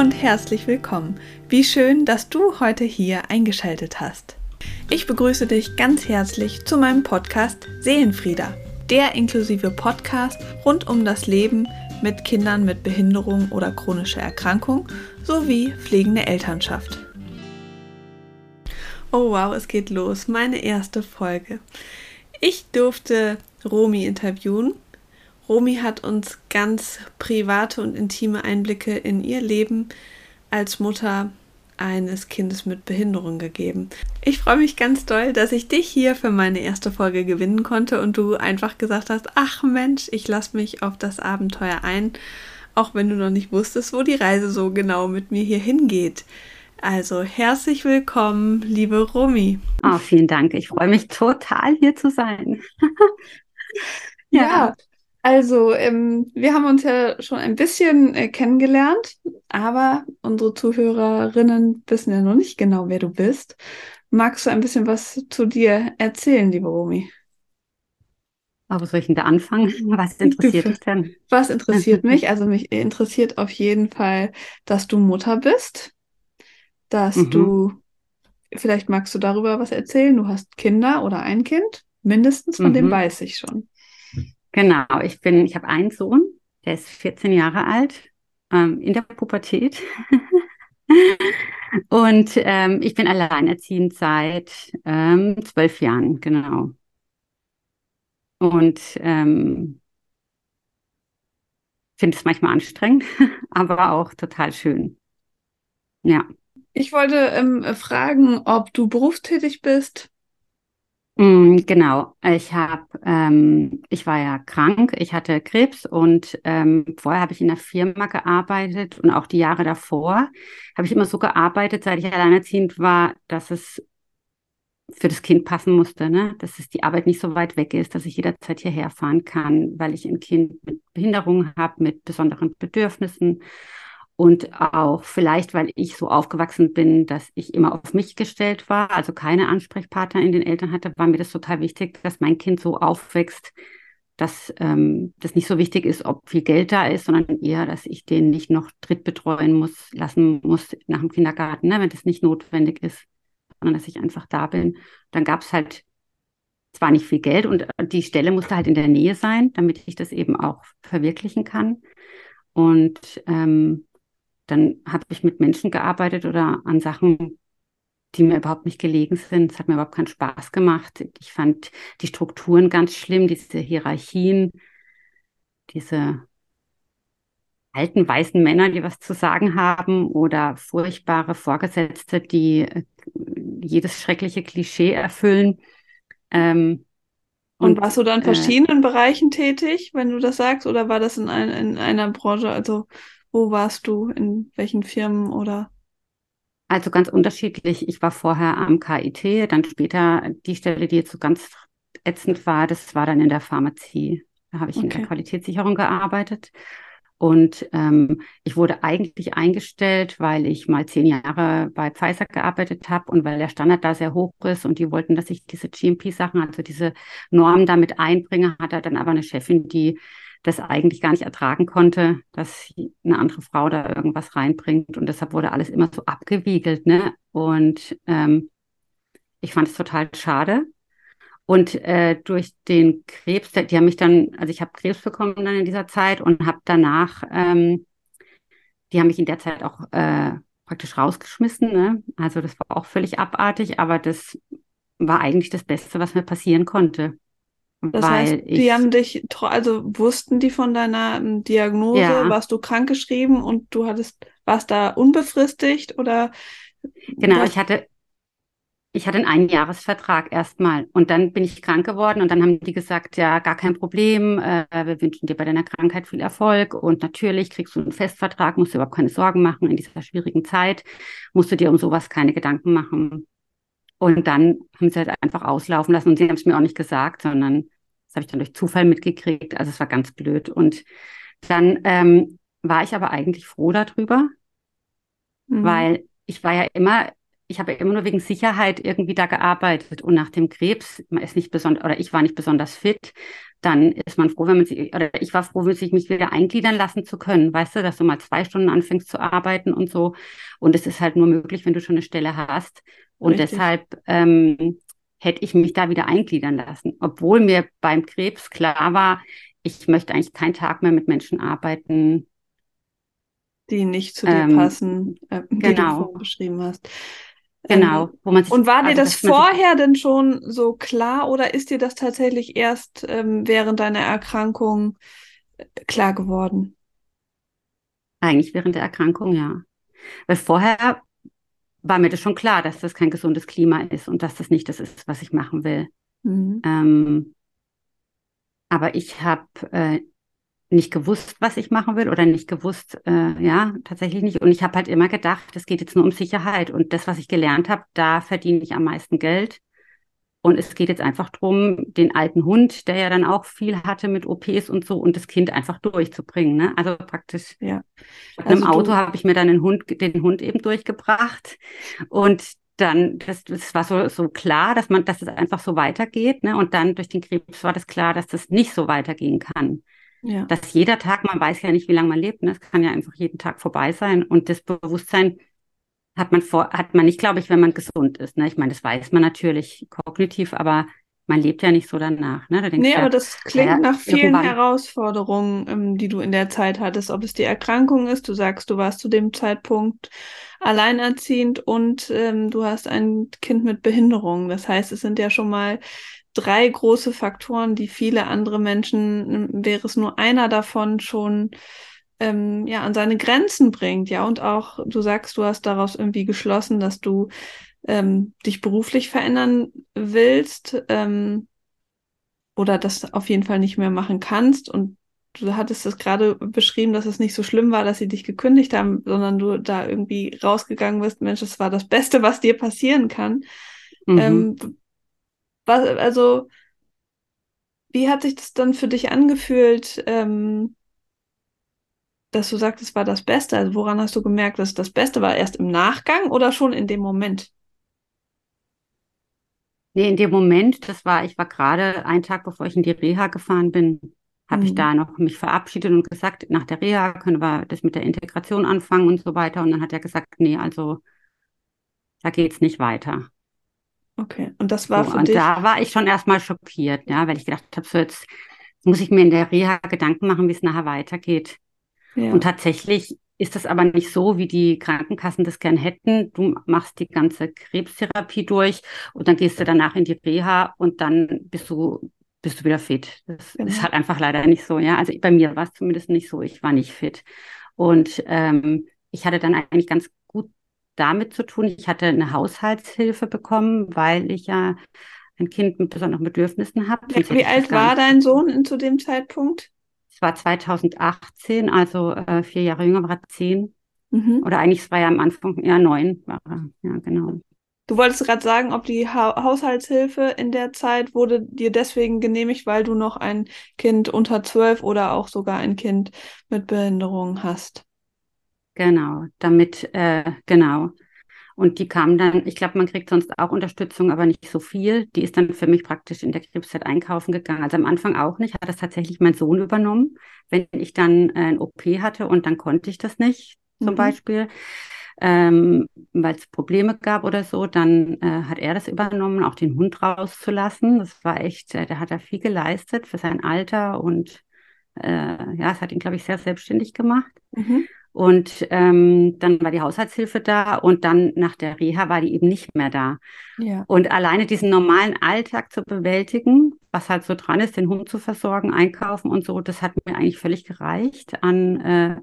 und herzlich willkommen. Wie schön, dass du heute hier eingeschaltet hast. Ich begrüße dich ganz herzlich zu meinem Podcast Seelenfrieder, der inklusive Podcast rund um das Leben mit Kindern mit Behinderung oder chronischer Erkrankung sowie pflegende Elternschaft. Oh wow, es geht los. Meine erste Folge. Ich durfte Romi interviewen. Romi hat uns ganz private und intime Einblicke in ihr Leben als Mutter eines Kindes mit Behinderung gegeben. Ich freue mich ganz doll, dass ich dich hier für meine erste Folge gewinnen konnte und du einfach gesagt hast, ach Mensch, ich lasse mich auf das Abenteuer ein, auch wenn du noch nicht wusstest, wo die Reise so genau mit mir hier hingeht. Also herzlich willkommen, liebe Romy. Oh, vielen Dank. Ich freue mich total, hier zu sein. ja. ja. Also, ähm, wir haben uns ja schon ein bisschen äh, kennengelernt, aber unsere Zuhörerinnen wissen ja noch nicht genau, wer du bist. Magst du ein bisschen was zu dir erzählen, liebe Romy? Aber soll ich denn da anfangen? Was interessiert dich denn? Was interessiert mich? Also mich interessiert auf jeden Fall, dass du Mutter bist dass mhm. du, vielleicht magst du darüber was erzählen, du hast Kinder oder ein Kind, mindestens, von mhm. dem weiß ich schon. Genau, ich bin, ich habe einen Sohn, der ist 14 Jahre alt, ähm, in der Pubertät. Und ähm, ich bin alleinerziehend seit ähm, zwölf Jahren, genau. Und ähm, finde es manchmal anstrengend, aber auch total schön. Ja. Ich wollte ähm, fragen, ob du berufstätig bist. Mm, genau, ich habe, ähm, ich war ja krank, ich hatte Krebs und ähm, vorher habe ich in der Firma gearbeitet und auch die Jahre davor habe ich immer so gearbeitet, seit ich alleinerziehend war, dass es für das Kind passen musste, ne? dass es die Arbeit nicht so weit weg ist, dass ich jederzeit hierher fahren kann, weil ich ein Kind mit Behinderung habe, mit besonderen Bedürfnissen und auch vielleicht, weil ich so aufgewachsen bin, dass ich immer auf mich gestellt war, also keine Ansprechpartner in den Eltern hatte, war mir das total wichtig, dass mein Kind so aufwächst, dass ähm, das nicht so wichtig ist, ob viel Geld da ist, sondern eher, dass ich den nicht noch dritt betreuen muss, lassen muss nach dem Kindergarten, ne, wenn das nicht notwendig ist, sondern dass ich einfach da bin. Dann gab es halt zwar nicht viel Geld und die Stelle musste halt in der Nähe sein, damit ich das eben auch verwirklichen kann. Und ähm, dann habe ich mit Menschen gearbeitet oder an Sachen, die mir überhaupt nicht gelegen sind. Es hat mir überhaupt keinen Spaß gemacht. Ich fand die Strukturen ganz schlimm, diese Hierarchien, diese alten weißen Männer, die was zu sagen haben oder furchtbare Vorgesetzte, die äh, jedes schreckliche Klischee erfüllen. Ähm, und, und, warst du dann in äh, verschiedenen äh, Bereichen tätig, wenn du das sagst, oder war das in, ein, in einer Branche, also wo warst du? In welchen Firmen oder? Also ganz unterschiedlich. Ich war vorher am KIT, dann später die Stelle, die jetzt so ganz ätzend war, das war dann in der Pharmazie. Da habe ich okay. in der Qualitätssicherung gearbeitet. Und ähm, ich wurde eigentlich eingestellt, weil ich mal zehn Jahre bei Pfizer gearbeitet habe und weil der Standard da sehr hoch ist und die wollten, dass ich diese GMP-Sachen, also diese Normen damit einbringe, hatte dann aber eine Chefin, die das eigentlich gar nicht ertragen konnte, dass eine andere Frau da irgendwas reinbringt. Und deshalb wurde alles immer so abgewiegelt. Ne? Und ähm, ich fand es total schade. Und äh, durch den Krebs, die haben mich dann, also ich habe Krebs bekommen dann in dieser Zeit und habe danach, ähm, die haben mich in der Zeit auch äh, praktisch rausgeschmissen. Ne? Also das war auch völlig abartig, aber das war eigentlich das Beste, was mir passieren konnte. Das heißt, die ich, haben dich, also wussten die von deiner ähm, Diagnose, ja. warst du krankgeschrieben und du hattest, warst da unbefristigt oder? Genau, ich hatte, ich hatte einen Einjahresvertrag erstmal und dann bin ich krank geworden und dann haben die gesagt, ja, gar kein Problem, äh, wir wünschen dir bei deiner Krankheit viel Erfolg und natürlich kriegst du einen Festvertrag, musst du überhaupt keine Sorgen machen in dieser schwierigen Zeit, musst du dir um sowas keine Gedanken machen. Und dann haben sie halt einfach auslaufen lassen und sie haben es mir auch nicht gesagt, sondern das habe ich dann durch Zufall mitgekriegt. Also es war ganz blöd. Und dann ähm, war ich aber eigentlich froh darüber, mhm. weil ich war ja immer ich habe immer nur wegen Sicherheit irgendwie da gearbeitet und nach dem Krebs, man ist nicht besonders, oder ich war nicht besonders fit, dann ist man froh, wenn man sich, oder ich war froh, wenn sich mich wieder eingliedern lassen zu können, weißt du, dass du mal zwei Stunden anfängst zu arbeiten und so. Und es ist halt nur möglich, wenn du schon eine Stelle hast. Und Richtig. deshalb ähm, hätte ich mich da wieder eingliedern lassen, obwohl mir beim Krebs klar war, ich möchte eigentlich keinen Tag mehr mit Menschen arbeiten, die nicht zu dir ähm, passen, äh, die genau. du beschrieben hast. Genau, ähm, wo man sich, Und war dir also, das vorher denn schon so klar oder ist dir das tatsächlich erst ähm, während deiner Erkrankung äh, klar geworden? Eigentlich während der Erkrankung, ja. Weil vorher war mir das schon klar, dass das kein gesundes Klima ist und dass das nicht das ist, was ich machen will. Mhm. Ähm, aber ich habe äh, nicht gewusst, was ich machen will oder nicht gewusst, äh, ja, tatsächlich nicht. Und ich habe halt immer gedacht, es geht jetzt nur um Sicherheit und das, was ich gelernt habe, da verdiene ich am meisten Geld. Und es geht jetzt einfach darum, den alten Hund, der ja dann auch viel hatte mit OPs und so, und das Kind einfach durchzubringen. Ne? Also praktisch. Ja. Also Im Auto habe ich mir dann den Hund, den Hund eben durchgebracht. Und dann, das, das war so, so klar, dass man, dass es einfach so weitergeht. Ne? Und dann durch den Krebs war das klar, dass das nicht so weitergehen kann. Ja. Dass jeder Tag, man weiß ja nicht, wie lange man lebt, ne? es kann ja einfach jeden Tag vorbei sein. Und das Bewusstsein hat man vor, hat man nicht, glaube ich, wenn man gesund ist. Ne? Ich meine, das weiß man natürlich kognitiv, aber man lebt ja nicht so danach. Ne? Da nee, aber das klingt ja, nach vielen. Herausforderungen, ähm, die du in der Zeit hattest. Ob es die Erkrankung ist, du sagst, du warst zu dem Zeitpunkt alleinerziehend und ähm, du hast ein Kind mit Behinderung. Das heißt, es sind ja schon mal drei große Faktoren, die viele andere Menschen, wäre es nur einer davon, schon ähm, ja an seine Grenzen bringt, ja. Und auch, du sagst, du hast daraus irgendwie geschlossen, dass du ähm, dich beruflich verändern willst ähm, oder das auf jeden Fall nicht mehr machen kannst. Und du hattest es gerade beschrieben, dass es nicht so schlimm war, dass sie dich gekündigt haben, sondern du da irgendwie rausgegangen bist, Mensch, das war das Beste, was dir passieren kann. Mhm. Ähm, was, also, wie hat sich das dann für dich angefühlt, ähm, dass du sagst, es war das Beste? Also, woran hast du gemerkt, dass es das Beste war? Erst im Nachgang oder schon in dem Moment? Nee, in dem Moment, das war, ich war gerade einen Tag, bevor ich in die Reha gefahren bin, habe mhm. ich da noch mich verabschiedet und gesagt, nach der Reha können wir das mit der Integration anfangen und so weiter. Und dann hat er gesagt, nee, also da geht's nicht weiter. Okay, und das war so, für und dich. Da war ich schon erstmal schockiert, ja, weil ich gedacht habe, so jetzt muss ich mir in der Reha Gedanken machen, wie es nachher weitergeht. Ja. Und tatsächlich ist das aber nicht so, wie die Krankenkassen das gern hätten. Du machst die ganze Krebstherapie durch und dann gehst du danach in die Reha und dann bist du, bist du wieder fit. Das genau. ist halt einfach leider nicht so, ja. Also bei mir war es zumindest nicht so. Ich war nicht fit. Und ähm, ich hatte dann eigentlich ganz damit zu tun. Ich hatte eine Haushaltshilfe bekommen, weil ich ja ein Kind mit besonderen Bedürfnissen habe. Wie alt war dein Sohn zu dem Zeitpunkt? Es war 2018, also äh, vier Jahre jünger, war er zehn. Mhm. Oder eigentlich, war ja am Anfang, ja, neun war er. Ja, genau. Du wolltest gerade sagen, ob die ha Haushaltshilfe in der Zeit wurde dir deswegen genehmigt, weil du noch ein Kind unter zwölf oder auch sogar ein Kind mit Behinderung hast. Genau, damit, äh, genau. Und die kam dann, ich glaube, man kriegt sonst auch Unterstützung, aber nicht so viel. Die ist dann für mich praktisch in der Krebszeit einkaufen gegangen. Also am Anfang auch nicht, hat das tatsächlich mein Sohn übernommen. Wenn ich dann äh, ein OP hatte und dann konnte ich das nicht, zum mhm. Beispiel, ähm, weil es Probleme gab oder so, dann äh, hat er das übernommen, auch den Hund rauszulassen. Das war echt, äh, der hat da viel geleistet für sein Alter und äh, ja, es hat ihn, glaube ich, sehr selbstständig gemacht. Mhm. Und ähm, dann war die Haushaltshilfe da und dann nach der Reha war die eben nicht mehr da. Ja. Und alleine diesen normalen Alltag zu bewältigen, was halt so dran ist, den Hund zu versorgen, einkaufen und so, das hat mir eigentlich völlig gereicht an, äh,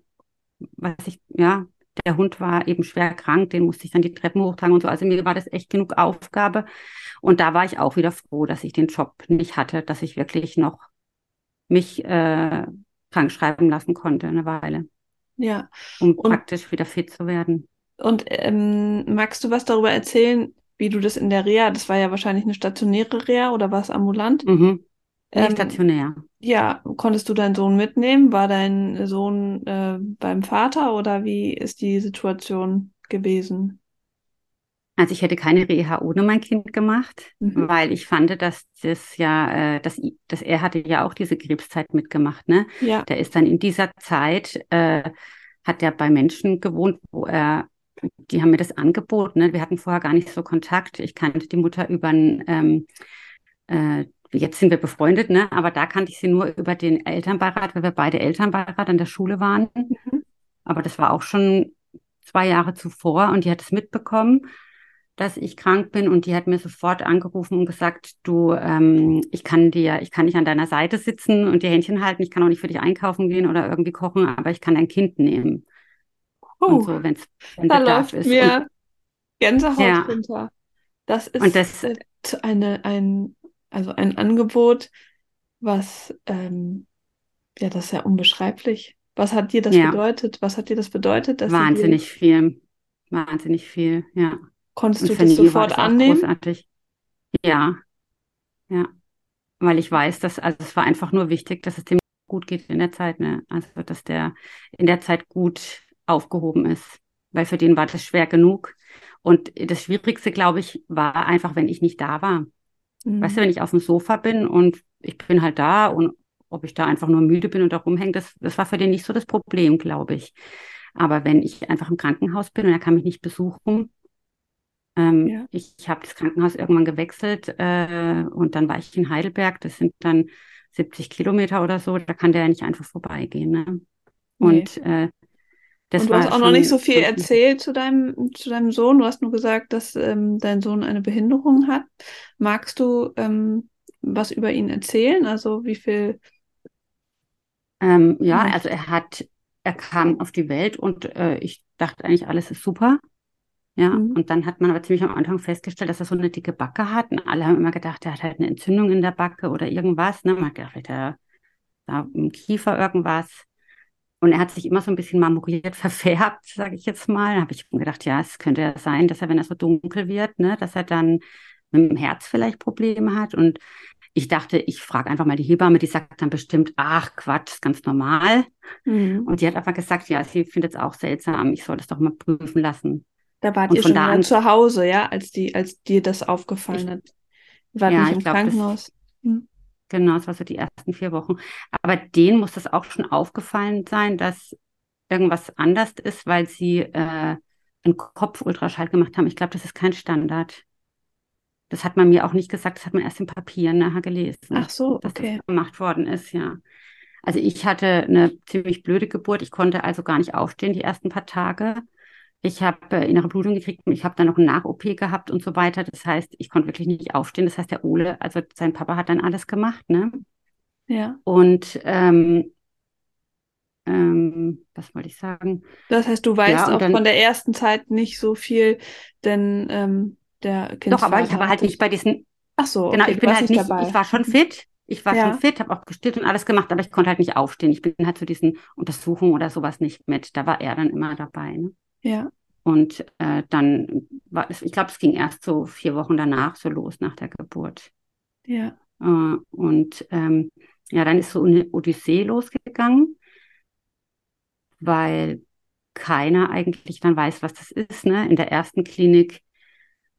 was ich, ja, der Hund war eben schwer krank, den musste ich dann die Treppen hochtragen und so. Also mir war das echt genug Aufgabe. Und da war ich auch wieder froh, dass ich den Job nicht hatte, dass ich wirklich noch mich äh, krank schreiben lassen konnte eine Weile. Ja. Um und, praktisch wieder fit zu werden. Und ähm, magst du was darüber erzählen, wie du das in der Reha, das war ja wahrscheinlich eine stationäre Reha oder war es ambulant? Mhm. Ähm, stationär. Ja, konntest du deinen Sohn mitnehmen? War dein Sohn äh, beim Vater oder wie ist die Situation gewesen? Also ich hätte keine Reha ohne mein Kind gemacht, mhm. weil ich fand, dass das ja, äh, dass, dass er hatte ja auch diese Krebszeit mitgemacht, ne? Ja. Der ist dann in dieser Zeit, äh, hat er bei Menschen gewohnt, wo er, die haben mir das angeboten, ne? Wir hatten vorher gar nicht so Kontakt. Ich kannte die Mutter über ein, ähm, äh, jetzt sind wir befreundet, ne? Aber da kannte ich sie nur über den Elternbeirat, weil wir beide Elternbeirat an der Schule waren. Mhm. Aber das war auch schon zwei Jahre zuvor und die hat es mitbekommen dass ich krank bin und die hat mir sofort angerufen und gesagt, du, ähm, ich kann dir, ich kann nicht an deiner Seite sitzen und dir Händchen halten, ich kann auch nicht für dich einkaufen gehen oder irgendwie kochen, aber ich kann dein Kind nehmen. Oh, und so, wenn's, wenn da läuft ist. mir und, Gänsehaut ja. runter. Das ist und das, eine, ein, also ein Angebot, was, ähm, ja, das ist ja unbeschreiblich. Was hat dir das ja. bedeutet? Was hat dir das bedeutet? Dass Wahnsinnig viel. Wahnsinnig viel, ja. Konntest und du das sofort das annehmen? Großartig. Ja, ja. Weil ich weiß, dass, also es war einfach nur wichtig, dass es dem gut geht in der Zeit, ne? Also, dass der in der Zeit gut aufgehoben ist. Weil für den war das schwer genug. Und das Schwierigste, glaube ich, war einfach, wenn ich nicht da war. Mhm. Weißt du, wenn ich auf dem Sofa bin und ich bin halt da und ob ich da einfach nur müde bin und da rumhänge, das, das war für den nicht so das Problem, glaube ich. Aber wenn ich einfach im Krankenhaus bin und er kann mich nicht besuchen, ähm, ja. Ich habe das Krankenhaus irgendwann gewechselt äh, und dann war ich in Heidelberg. Das sind dann 70 Kilometer oder so. Da kann der ja nicht einfach vorbeigehen. Ne? Und nee. äh, das und du hast auch noch nicht so viel erzählt zu deinem, zu deinem Sohn. Du hast nur gesagt, dass ähm, dein Sohn eine Behinderung hat. Magst du ähm, was über ihn erzählen? Also wie viel? Ähm, ja, also er hat, er kam auf die Welt und äh, ich dachte eigentlich, alles ist super. Ja, mhm. und dann hat man aber ziemlich am Anfang festgestellt, dass er so eine dicke Backe hat. Und alle haben immer gedacht, er hat halt eine Entzündung in der Backe oder irgendwas. Ne? Man hat gedacht, vielleicht hat er da im Kiefer irgendwas. Und er hat sich immer so ein bisschen marmoriert verfärbt, sage ich jetzt mal. Da habe ich gedacht, ja, es könnte ja sein, dass er, wenn er so dunkel wird, ne, dass er dann mit dem Herz vielleicht Probleme hat. Und ich dachte, ich frage einfach mal die Hebamme, die sagt dann bestimmt, ach Quatsch, ist ganz normal. Mhm. Und die hat einfach gesagt, ja, sie findet es auch seltsam, ich soll das doch mal prüfen lassen. Da wart und ihr schon mal zu Hause, ja, als die, als dir das aufgefallen ich, hat. War ja, nicht im glaub, Krankenhaus. Das, hm. Genau, das war so die ersten vier Wochen. Aber denen muss das auch schon aufgefallen sein, dass irgendwas anders ist, weil sie äh, einen Kopfultraschall gemacht haben. Ich glaube, das ist kein Standard. Das hat man mir auch nicht gesagt, das hat man erst im Papier nachher gelesen. Ach so, dass okay. das gemacht worden ist, ja. Also ich hatte eine ziemlich blöde Geburt. Ich konnte also gar nicht aufstehen die ersten paar Tage. Ich habe äh, innere Blutung gekriegt, ich habe dann noch eine Nach-OP gehabt und so weiter. Das heißt, ich konnte wirklich nicht aufstehen. Das heißt, der Ole, also sein Papa hat dann alles gemacht, ne? Ja. Und ähm, ähm, was wollte ich sagen? Das heißt, du weißt ja, auch dann, von der ersten Zeit nicht so viel, denn ähm, der Kind. Doch, aber ich habe halt nicht bei diesen. Ach so. Genau, okay, ich bin halt nicht. Dabei. Ich war schon fit. Ich war ja. schon fit, habe auch gestillt und alles gemacht, aber ich konnte halt nicht aufstehen. Ich bin halt zu diesen Untersuchungen oder sowas nicht mit. Da war er dann immer dabei. Ne? Ja. Und äh, dann war es, ich glaube, es ging erst so vier Wochen danach so los nach der Geburt. Ja. Äh, und ähm, ja, dann ist so eine Odyssee losgegangen, weil keiner eigentlich dann weiß, was das ist. Ne? In der ersten Klinik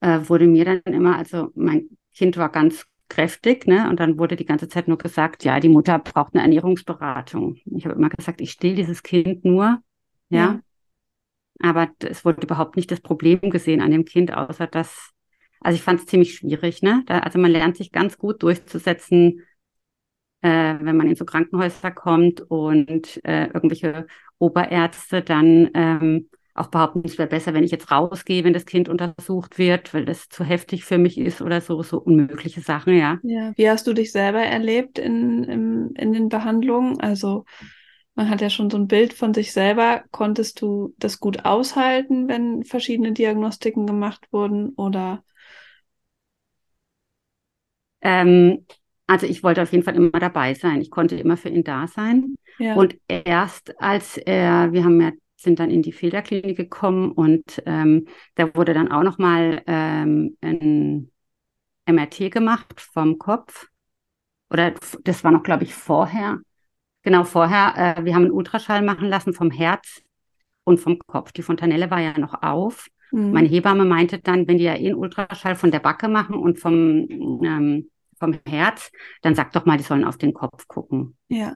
äh, wurde mir dann immer, also mein Kind war ganz kräftig, ne? Und dann wurde die ganze Zeit nur gesagt, ja, die Mutter braucht eine Ernährungsberatung. Ich habe immer gesagt, ich still dieses Kind nur, ja, ja. Aber es wurde überhaupt nicht das Problem gesehen an dem Kind, außer dass, also ich fand es ziemlich schwierig, ne? Da, also man lernt sich ganz gut durchzusetzen, äh, wenn man in so Krankenhäuser kommt und äh, irgendwelche Oberärzte dann ähm, auch behaupten, es wäre besser, wenn ich jetzt rausgehe, wenn das Kind untersucht wird, weil das zu heftig für mich ist oder so, so unmögliche Sachen, ja. Ja, wie hast du dich selber erlebt in, in, in den Behandlungen? Also man hat ja schon so ein Bild von sich selber. Konntest du das gut aushalten, wenn verschiedene Diagnostiken gemacht wurden oder? Ähm, also ich wollte auf jeden Fall immer dabei sein. Ich konnte immer für ihn da sein. Ja. Und erst als er, wir haben ja sind dann in die Filterklinik gekommen und ähm, da wurde dann auch noch mal ähm, ein MRT gemacht vom Kopf. Oder das war noch, glaube ich, vorher. Genau, vorher, äh, wir haben einen Ultraschall machen lassen vom Herz und vom Kopf. Die Fontanelle war ja noch auf. Mhm. Meine Hebamme meinte dann, wenn die ja eh einen Ultraschall von der Backe machen und vom, ähm, vom Herz, dann sag doch mal, die sollen auf den Kopf gucken. Ja.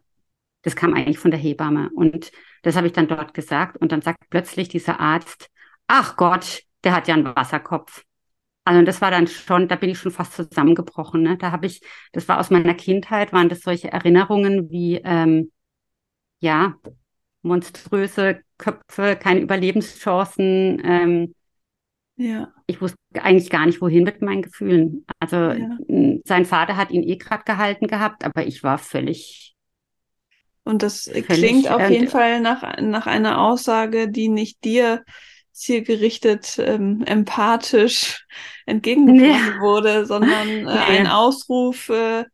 Das kam eigentlich von der Hebamme. Und das habe ich dann dort gesagt. Und dann sagt plötzlich dieser Arzt, ach Gott, der hat ja einen Wasserkopf. Also das war dann schon, da bin ich schon fast zusammengebrochen. Ne? Da habe ich, das war aus meiner Kindheit, waren das solche Erinnerungen wie, ähm, ja, monströse Köpfe, keine Überlebenschancen. Ähm, ja. Ich wusste eigentlich gar nicht, wohin mit meinen Gefühlen. Also ja. sein Vater hat ihn eh gerade gehalten gehabt, aber ich war völlig. Und das völlig, klingt auf jeden Fall nach, nach einer Aussage, die nicht dir zielgerichtet, ähm, empathisch entgegengebracht ja. wurde, sondern äh, nee. ein Ausruf, äh,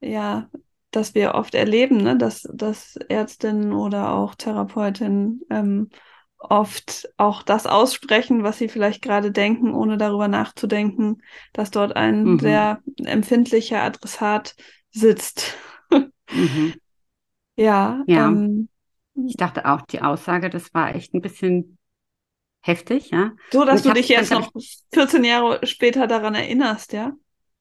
ja, das wir oft erleben, ne? dass, dass Ärztinnen oder auch Therapeutinnen ähm, oft auch das aussprechen, was sie vielleicht gerade denken, ohne darüber nachzudenken, dass dort ein mhm. sehr empfindlicher Adressat sitzt. mhm. Ja. ja. Ähm, ich dachte auch, die Aussage, das war echt ein bisschen heftig, ja. So, dass du dich jetzt noch 14 Jahre später daran erinnerst, ja?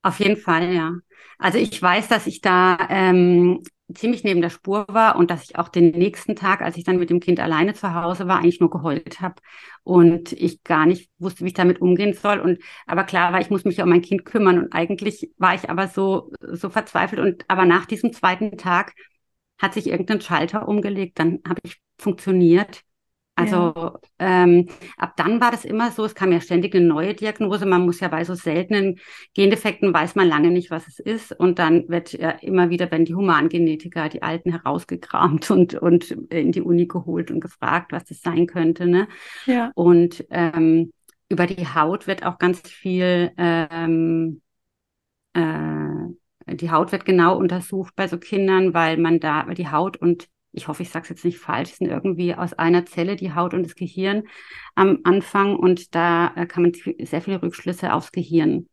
Auf jeden Fall, ja. Also ich weiß, dass ich da ähm, ziemlich neben der Spur war und dass ich auch den nächsten Tag, als ich dann mit dem Kind alleine zu Hause war, eigentlich nur geheult habe und ich gar nicht wusste, wie ich damit umgehen soll. Und aber klar war, ich muss mich um mein Kind kümmern und eigentlich war ich aber so so verzweifelt und aber nach diesem zweiten Tag hat sich irgendein Schalter umgelegt, dann habe ich funktioniert also ja. ähm, ab dann war das immer so, es kam ja ständig eine neue Diagnose. Man muss ja bei so seltenen Gendefekten weiß man lange nicht, was es ist. Und dann wird ja immer wieder, wenn die Humangenetiker, die Alten herausgekramt und, und in die Uni geholt und gefragt, was das sein könnte. Ne? Ja. Und ähm, über die Haut wird auch ganz viel, ähm, äh, die Haut wird genau untersucht bei so Kindern, weil man da, die Haut und ich hoffe, ich sage es jetzt nicht falsch, sind irgendwie aus einer Zelle die Haut und das Gehirn am Anfang und da äh, kann man sehr viele Rückschlüsse aufs Gehirn.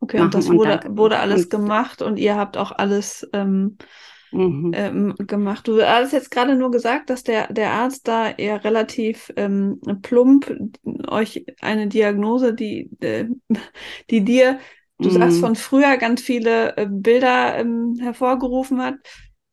Okay, und das wurde, und da, wurde alles und, gemacht und ihr habt auch alles ähm, mhm. ähm, gemacht. Du hast jetzt gerade nur gesagt, dass der, der Arzt da eher relativ ähm, plump euch eine Diagnose, die, äh, die dir, du mhm. sagst von früher ganz viele äh, Bilder ähm, hervorgerufen hat.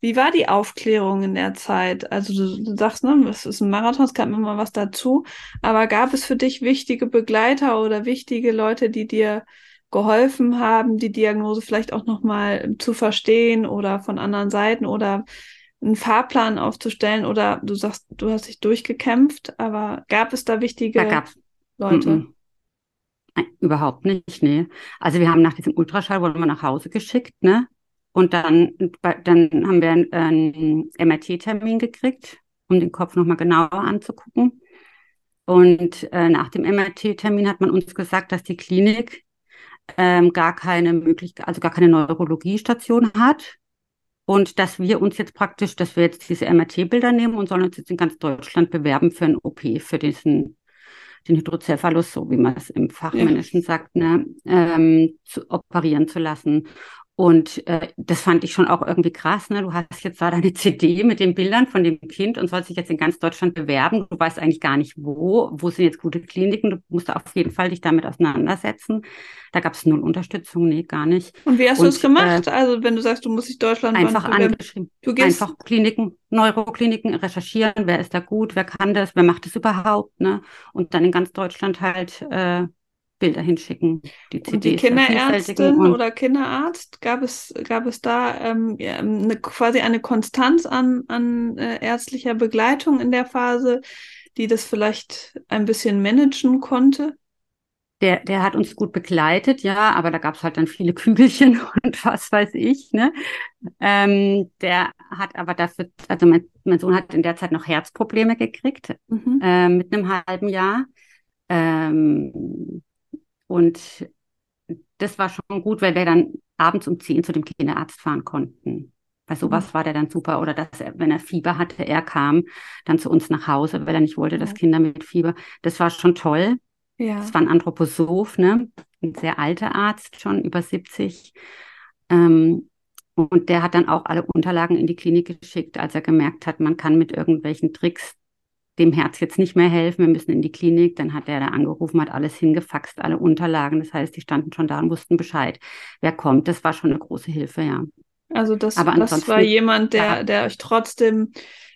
Wie war die Aufklärung in der Zeit? Also du, du sagst, ne, es ist ein Marathon, es kam immer was dazu. Aber gab es für dich wichtige Begleiter oder wichtige Leute, die dir geholfen haben, die Diagnose vielleicht auch nochmal zu verstehen oder von anderen Seiten oder einen Fahrplan aufzustellen? Oder du sagst, du hast dich durchgekämpft, aber gab es da wichtige da Leute? Mm -mm. Überhaupt nicht, nee. Also wir haben nach diesem Ultraschall wurden wir nach Hause geschickt, ne? Und dann, dann haben wir einen, MRT-Termin gekriegt, um den Kopf nochmal genauer anzugucken. Und äh, nach dem MRT-Termin hat man uns gesagt, dass die Klinik ähm, gar keine Möglichkeit, also gar keine Neurologiestation hat. Und dass wir uns jetzt praktisch, dass wir jetzt diese MRT-Bilder nehmen und sollen uns jetzt in ganz Deutschland bewerben für ein OP, für diesen den Hydrocephalus, so wie man es im Fachmännischen ja. sagt, ne, ähm, zu operieren zu lassen. Und äh, das fand ich schon auch irgendwie krass. Ne? Du hast jetzt da deine CD mit den Bildern von dem Kind und sollst dich jetzt in ganz Deutschland bewerben. Du weißt eigentlich gar nicht wo. Wo sind jetzt gute Kliniken? Du musst auf jeden Fall dich damit auseinandersetzen. Da gab es null Unterstützung, nee, gar nicht. Und wie hast du es gemacht? Äh, also wenn du sagst, du musst dich Deutschland einfach angeschrieben. Du gehst einfach Kliniken, Neurokliniken recherchieren. Wer ist da gut? Wer kann das? Wer macht das überhaupt? Ne? Und dann in ganz Deutschland halt äh, Bilder hinschicken. Die CDs und die Kinderärztin oder Kinderarzt, gab es, gab es da ähm, eine, quasi eine Konstanz an, an äh, ärztlicher Begleitung in der Phase, die das vielleicht ein bisschen managen konnte? Der, der hat uns gut begleitet, ja, aber da gab es halt dann viele Kügelchen und was weiß ich, ne? Ähm, der hat aber dafür, also mein, mein Sohn hat in der Zeit noch Herzprobleme gekriegt, mhm. äh, mit einem halben Jahr. Ähm, und das war schon gut, weil wir dann abends um 10 zu dem Kinderarzt fahren konnten. Bei sowas mhm. war der dann super. Oder dass er, wenn er Fieber hatte, er kam dann zu uns nach Hause, weil er nicht wollte, dass Kinder mit Fieber. Das war schon toll. Ja. Das war ein Anthroposoph, ne? Ein sehr alter Arzt, schon über 70. Ähm, und der hat dann auch alle Unterlagen in die Klinik geschickt, als er gemerkt hat, man kann mit irgendwelchen Tricks dem Herz jetzt nicht mehr helfen, wir müssen in die Klinik. Dann hat er da angerufen, hat alles hingefaxt, alle Unterlagen. Das heißt, die standen schon da und wussten Bescheid, wer kommt. Das war schon eine große Hilfe, ja. Also das, Aber das war jemand, der, ja. der euch trotzdem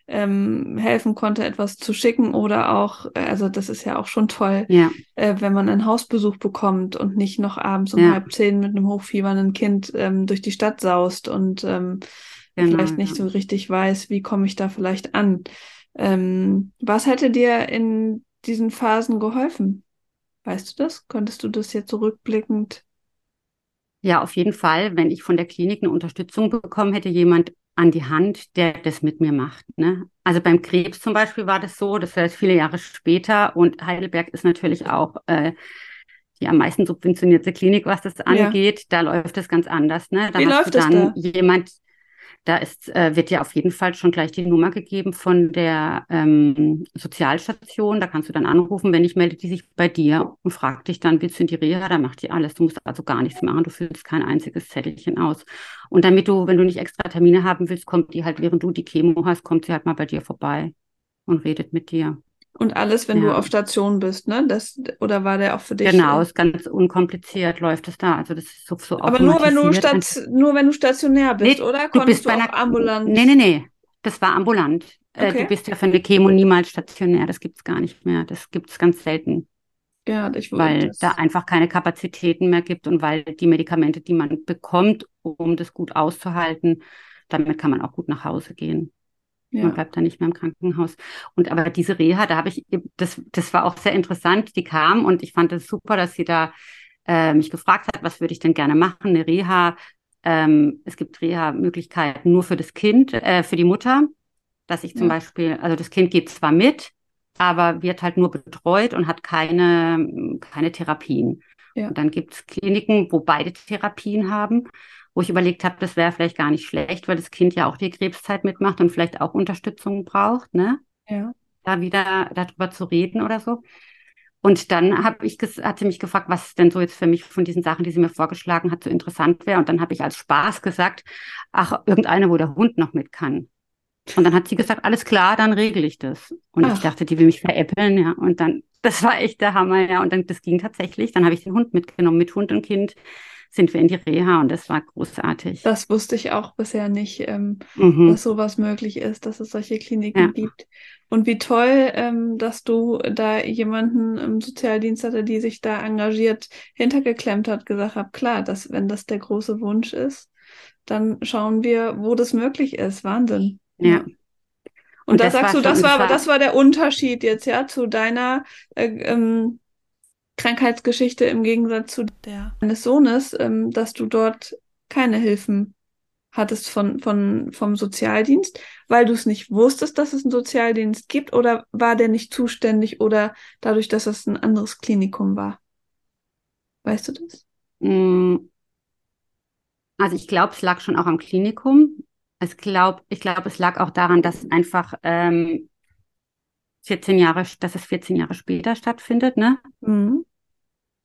ähm, helfen konnte, etwas zu schicken oder auch, äh, also das ist ja auch schon toll, ja. äh, wenn man einen Hausbesuch bekommt und nicht noch abends um ja. halb zehn mit einem hochfiebernden Kind ähm, durch die Stadt saust und ähm, genau, vielleicht nicht so richtig weiß, wie komme ich da vielleicht an. Ähm, was hätte dir in diesen Phasen geholfen? Weißt du das? Könntest du das jetzt zurückblickend? Ja, auf jeden Fall. Wenn ich von der Klinik eine Unterstützung bekommen hätte, jemand an die Hand, der das mit mir macht. Ne? Also beim Krebs zum Beispiel war das so, das war jetzt viele Jahre später und Heidelberg ist natürlich auch äh, die am meisten subventionierte Klinik, was das angeht. Ja. Da läuft es ganz anders. Ne? Da Wie hast läuft du dann da? jemand, da ist, äh, wird dir auf jeden Fall schon gleich die Nummer gegeben von der ähm, Sozialstation. Da kannst du dann anrufen, wenn ich melde die sich bei dir und fragt dich dann, willst du in die Reha? Da macht die alles. Du musst also gar nichts machen. Du füllst kein einziges Zettelchen aus. Und damit du, wenn du nicht extra Termine haben willst, kommt die halt, während du die Chemo hast, kommt sie halt mal bei dir vorbei und redet mit dir. Und alles, wenn ja. du auf Station bist, ne? Das, oder war der auch für dich? Genau, ist ganz unkompliziert läuft es da. Also das ist so, so Aber nur wenn du stat nur wenn du stationär bist, nee, oder? Konntest du bist du bei einer, ambulant? Nee, nee, nee. Das war ambulant. Äh, okay. du bist ja für eine Chemo niemals stationär. Das gibt's gar nicht mehr. Das gibt's ganz selten. Ja, ich Weil das. da einfach keine Kapazitäten mehr gibt und weil die Medikamente, die man bekommt, um das gut auszuhalten, damit kann man auch gut nach Hause gehen. Ja. Man bleibt da nicht mehr im Krankenhaus. Und aber diese Reha, da habe ich, das, das war auch sehr interessant. Die kam und ich fand es das super, dass sie da äh, mich gefragt hat, was würde ich denn gerne machen? Eine Reha. Ähm, es gibt Reha-Möglichkeiten nur für das Kind, äh, für die Mutter, dass ich zum ja. Beispiel, also das Kind geht zwar mit, aber wird halt nur betreut und hat keine, keine Therapien. Ja. Und dann gibt es Kliniken, wo beide Therapien haben wo ich überlegt habe, das wäre vielleicht gar nicht schlecht, weil das Kind ja auch die Krebszeit mitmacht und vielleicht auch Unterstützung braucht, ne? Ja. Da wieder darüber zu reden oder so. Und dann habe ich hat sie mich gefragt, was denn so jetzt für mich von diesen Sachen, die sie mir vorgeschlagen hat, so interessant wäre. Und dann habe ich als Spaß gesagt, ach, irgendeine, wo der Hund noch mit kann. Und dann hat sie gesagt, alles klar, dann regle ich das. Und ach. ich dachte, die will mich veräppeln, ja. Und dann, das war echt der Hammer, ja. Und dann, das ging tatsächlich. Dann habe ich den Hund mitgenommen, mit Hund und Kind sind wir in die Reha und das war großartig. Das wusste ich auch bisher nicht, ähm, mhm. dass sowas möglich ist, dass es solche Kliniken ja. gibt. Und wie toll, ähm, dass du da jemanden im Sozialdienst hatte, die sich da engagiert hintergeklemmt hat, gesagt hat, klar, dass, wenn das der große Wunsch ist, dann schauen wir, wo das möglich ist. Wahnsinn. Ja. Und, und da sagst du, das war, das war der Unterschied jetzt, ja, zu deiner äh, ähm, Krankheitsgeschichte im Gegensatz zu der deines Sohnes, ähm, dass du dort keine Hilfen hattest von, von, vom Sozialdienst, weil du es nicht wusstest, dass es einen Sozialdienst gibt oder war der nicht zuständig oder dadurch, dass es ein anderes Klinikum war? Weißt du das? Mm. Also ich glaube, es lag schon auch am Klinikum. Ich glaube, ich glaube, es lag auch daran, dass einfach ähm, 14 Jahre, dass es 14 Jahre später stattfindet, ne? Mhm.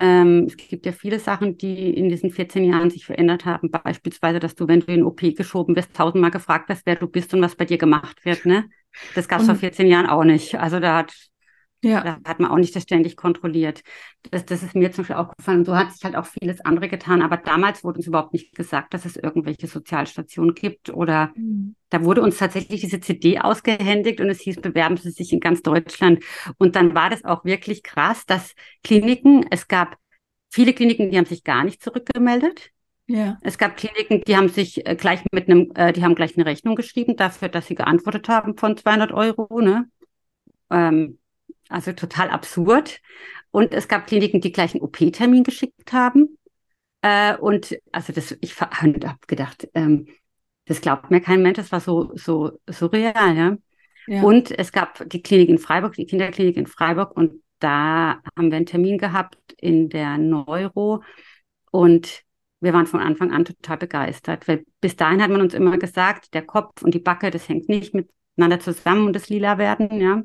Ähm, es gibt ja viele Sachen, die in diesen 14 Jahren sich verändert haben. Beispielsweise, dass du, wenn du in OP geschoben wirst, tausendmal gefragt wirst, wer du bist und was bei dir gemacht wird, ne? Das gab es vor 14 Jahren auch nicht. Also da hat ja. Da hat man auch nicht das ständig kontrolliert. Das, das ist mir zum Beispiel auch gefallen. So hat sich halt auch vieles andere getan. Aber damals wurde uns überhaupt nicht gesagt, dass es irgendwelche Sozialstationen gibt. Oder mhm. da wurde uns tatsächlich diese CD ausgehändigt und es hieß, bewerben Sie sich in ganz Deutschland. Und dann war das auch wirklich krass, dass Kliniken, es gab viele Kliniken, die haben sich gar nicht zurückgemeldet. Ja. Es gab Kliniken, die haben sich äh, gleich mit einem, äh, die haben gleich eine Rechnung geschrieben dafür, dass sie geantwortet haben von 200 Euro, ne? Ähm, also total absurd. Und es gab Kliniken, die gleich einen OP-Termin geschickt haben. Äh, und also das, ich habe gedacht, ähm, das glaubt mir kein Mensch, das war so, so surreal, ja? ja. Und es gab die Klinik in Freiburg, die Kinderklinik in Freiburg, und da haben wir einen Termin gehabt in der Neuro. Und wir waren von Anfang an total begeistert, weil bis dahin hat man uns immer gesagt, der Kopf und die Backe, das hängt nicht miteinander zusammen und das lila werden, ja.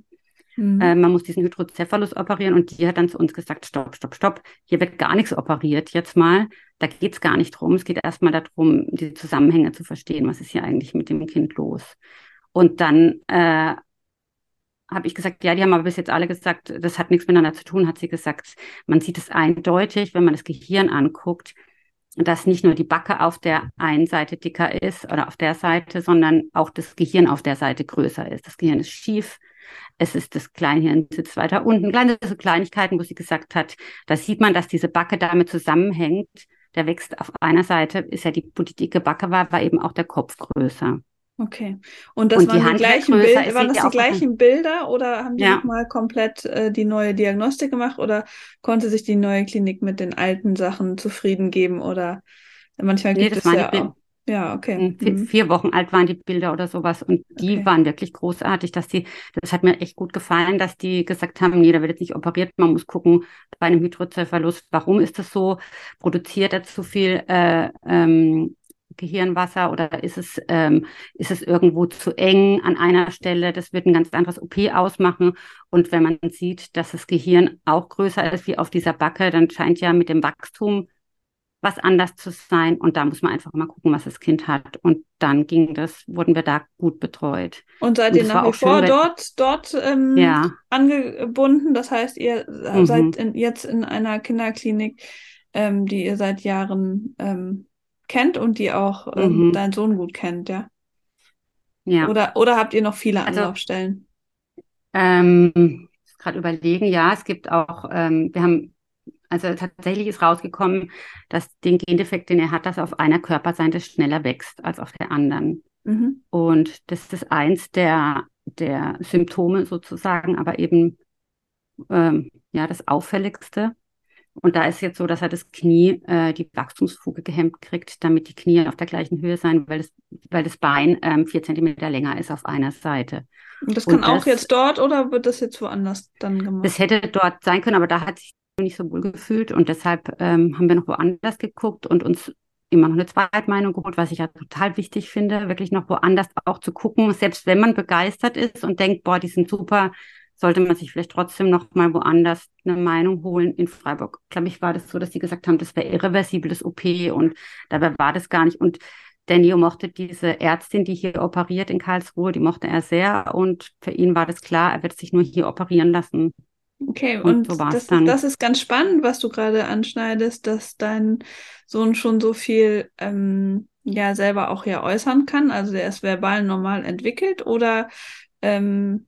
Mhm. Äh, man muss diesen Hydrocephalus operieren und die hat dann zu uns gesagt, stopp, stopp, stopp, hier wird gar nichts operiert jetzt mal. Da geht es gar nicht drum. Es geht erstmal darum, die Zusammenhänge zu verstehen, was ist hier eigentlich mit dem Kind los. Und dann äh, habe ich gesagt, ja, die haben aber bis jetzt alle gesagt, das hat nichts miteinander zu tun, hat sie gesagt. Man sieht es eindeutig, wenn man das Gehirn anguckt, dass nicht nur die Backe auf der einen Seite dicker ist oder auf der Seite, sondern auch das Gehirn auf der Seite größer ist. Das Gehirn ist schief. Es ist das Kleinhirn sitzt weiter unten. Kleine so Kleinigkeiten, wo sie gesagt hat, da sieht man, dass diese Backe damit zusammenhängt. Der wächst auf einer Seite, ist ja die, wo die dicke Backe war, war eben auch der Kopf größer. Okay. Und das und waren die, die gleichen Bilder, waren das die gleichen Bilder oder haben die ja. nochmal komplett äh, die neue Diagnostik gemacht oder konnte sich die neue Klinik mit den alten Sachen zufrieden geben oder manchmal gibt nee, es ja auch. Ja, okay. Vier, mhm. vier, Wochen alt waren die Bilder oder sowas und die okay. waren wirklich großartig, dass die, das hat mir echt gut gefallen, dass die gesagt haben, nee, da wird jetzt nicht operiert, man muss gucken bei einem Hydrocephalus, warum ist das so, produziert er zu viel äh, ähm, Gehirnwasser oder ist es, ähm, ist es irgendwo zu eng an einer Stelle? Das wird ein ganz anderes OP ausmachen. Und wenn man sieht, dass das Gehirn auch größer ist wie auf dieser Backe, dann scheint ja mit dem Wachstum was anders zu sein. Und da muss man einfach mal gucken, was das Kind hat. Und dann ging das, wurden wir da gut betreut. Und seid ihr nach wie vor schön, dort, dort ähm, ja. angebunden? Das heißt, ihr mhm. seid in, jetzt in einer Kinderklinik, ähm, die ihr seit Jahren ähm, kennt und die auch ähm, mhm. dein Sohn gut kennt, ja? Ja. Oder, oder habt ihr noch viele also, Anlaufstellen? Ähm, gerade überlegen, ja, es gibt auch, ähm, wir haben, also tatsächlich ist rausgekommen, dass den Gendefekt, den er hat, dass auf einer Körperseite schneller wächst als auf der anderen. Mhm. Und das ist eins der, der Symptome sozusagen, aber eben ähm, ja das auffälligste. Und da ist jetzt so, dass er das Knie, äh, die Wachstumsfuge gehemmt kriegt, damit die Knie auf der gleichen Höhe sein, weil das, weil das Bein ähm, vier Zentimeter länger ist auf einer Seite. Und das kann Und auch das, jetzt dort oder wird das jetzt woanders dann gemacht? Das hätte dort sein können, aber da hat sich nicht so wohl gefühlt und deshalb ähm, haben wir noch woanders geguckt und uns immer noch eine Zweitmeinung geholt, was ich ja total wichtig finde, wirklich noch woanders auch zu gucken, selbst wenn man begeistert ist und denkt, boah, die sind super, sollte man sich vielleicht trotzdem noch mal woanders eine Meinung holen. In Freiburg, glaube ich, war das so, dass die gesagt haben, das wäre irreversibles OP und dabei war das gar nicht. Und Neo mochte diese Ärztin, die hier operiert in Karlsruhe, die mochte er sehr und für ihn war das klar, er wird sich nur hier operieren lassen. Okay, und, und so das, das ist ganz spannend, was du gerade anschneidest, dass dein Sohn schon so viel ähm, ja selber auch ja äußern kann. Also der ist verbal normal entwickelt oder ähm,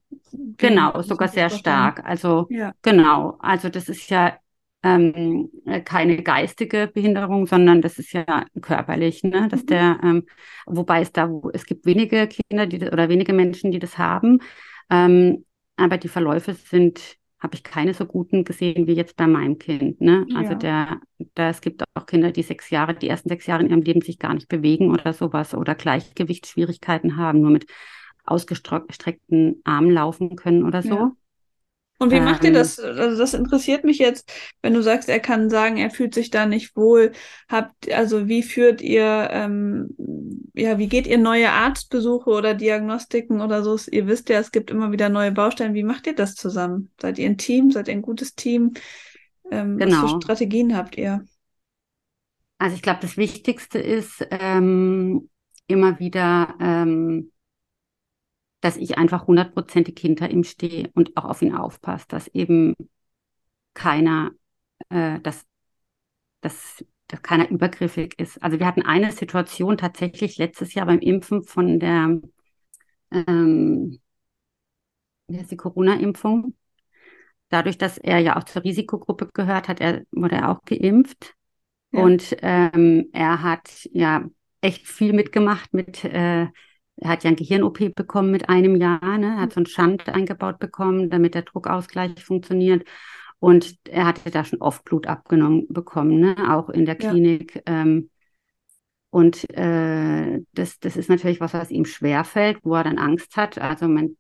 genau, sogar sehr stark. Also ja. genau, also das ist ja ähm, keine geistige Behinderung, sondern das ist ja körperlich, ne? Dass mhm. der, ähm, wobei es da, wo, es gibt wenige Kinder, die oder wenige Menschen, die das haben, ähm, aber die Verläufe sind habe ich keine so guten gesehen wie jetzt bei meinem Kind. Ne? Also ja. der, der, es gibt auch Kinder, die sechs Jahre, die ersten sechs Jahre in ihrem Leben sich gar nicht bewegen oder sowas oder Gleichgewichtsschwierigkeiten haben, nur mit ausgestreckten Armen laufen können oder so. Ja. Und wie ähm, macht ihr ähm. das? Also das interessiert mich jetzt, wenn du sagst, er kann sagen, er fühlt sich da nicht wohl. Habt, also wie führt ihr, ähm, ja, wie geht ihr neue Arztbesuche oder Diagnostiken oder so? Ihr wisst ja, es gibt immer wieder neue Baustellen. Wie macht ihr das zusammen? Seid ihr ein Team? Seid ihr ein gutes Team? Ähm, genau. Was für genau. Strategien habt ihr? Also ich glaube, das Wichtigste ist ähm, immer wieder ähm, dass ich einfach hundertprozentig hinter ihm stehe und auch auf ihn aufpasse, dass eben keiner, äh, dass, dass, dass keiner übergriffig ist. Also wir hatten eine Situation tatsächlich letztes Jahr beim Impfen von der, ähm, wie heißt die Corona-Impfung. Dadurch, dass er ja auch zur Risikogruppe gehört hat, er, wurde er auch geimpft. Ja. Und ähm, er hat ja echt viel mitgemacht mit äh, er hat ja ein Gehirn-OP bekommen mit einem Jahr, ne? Er hat so einen Schand eingebaut bekommen, damit der Druckausgleich funktioniert. Und er hatte da schon oft Blut abgenommen bekommen, ne? auch in der Klinik. Ja. Ähm, und äh, das, das ist natürlich was, was ihm schwerfällt, wo er dann Angst hat. Also mein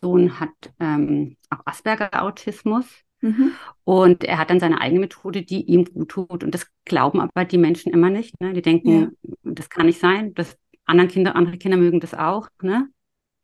Sohn hat ähm, auch Asperger-Autismus. Mhm. Und er hat dann seine eigene Methode, die ihm gut tut. Und das glauben aber die Menschen immer nicht. Ne? Die denken, ja. das kann nicht sein, das anderen Kinder, andere Kinder mögen das auch, ne?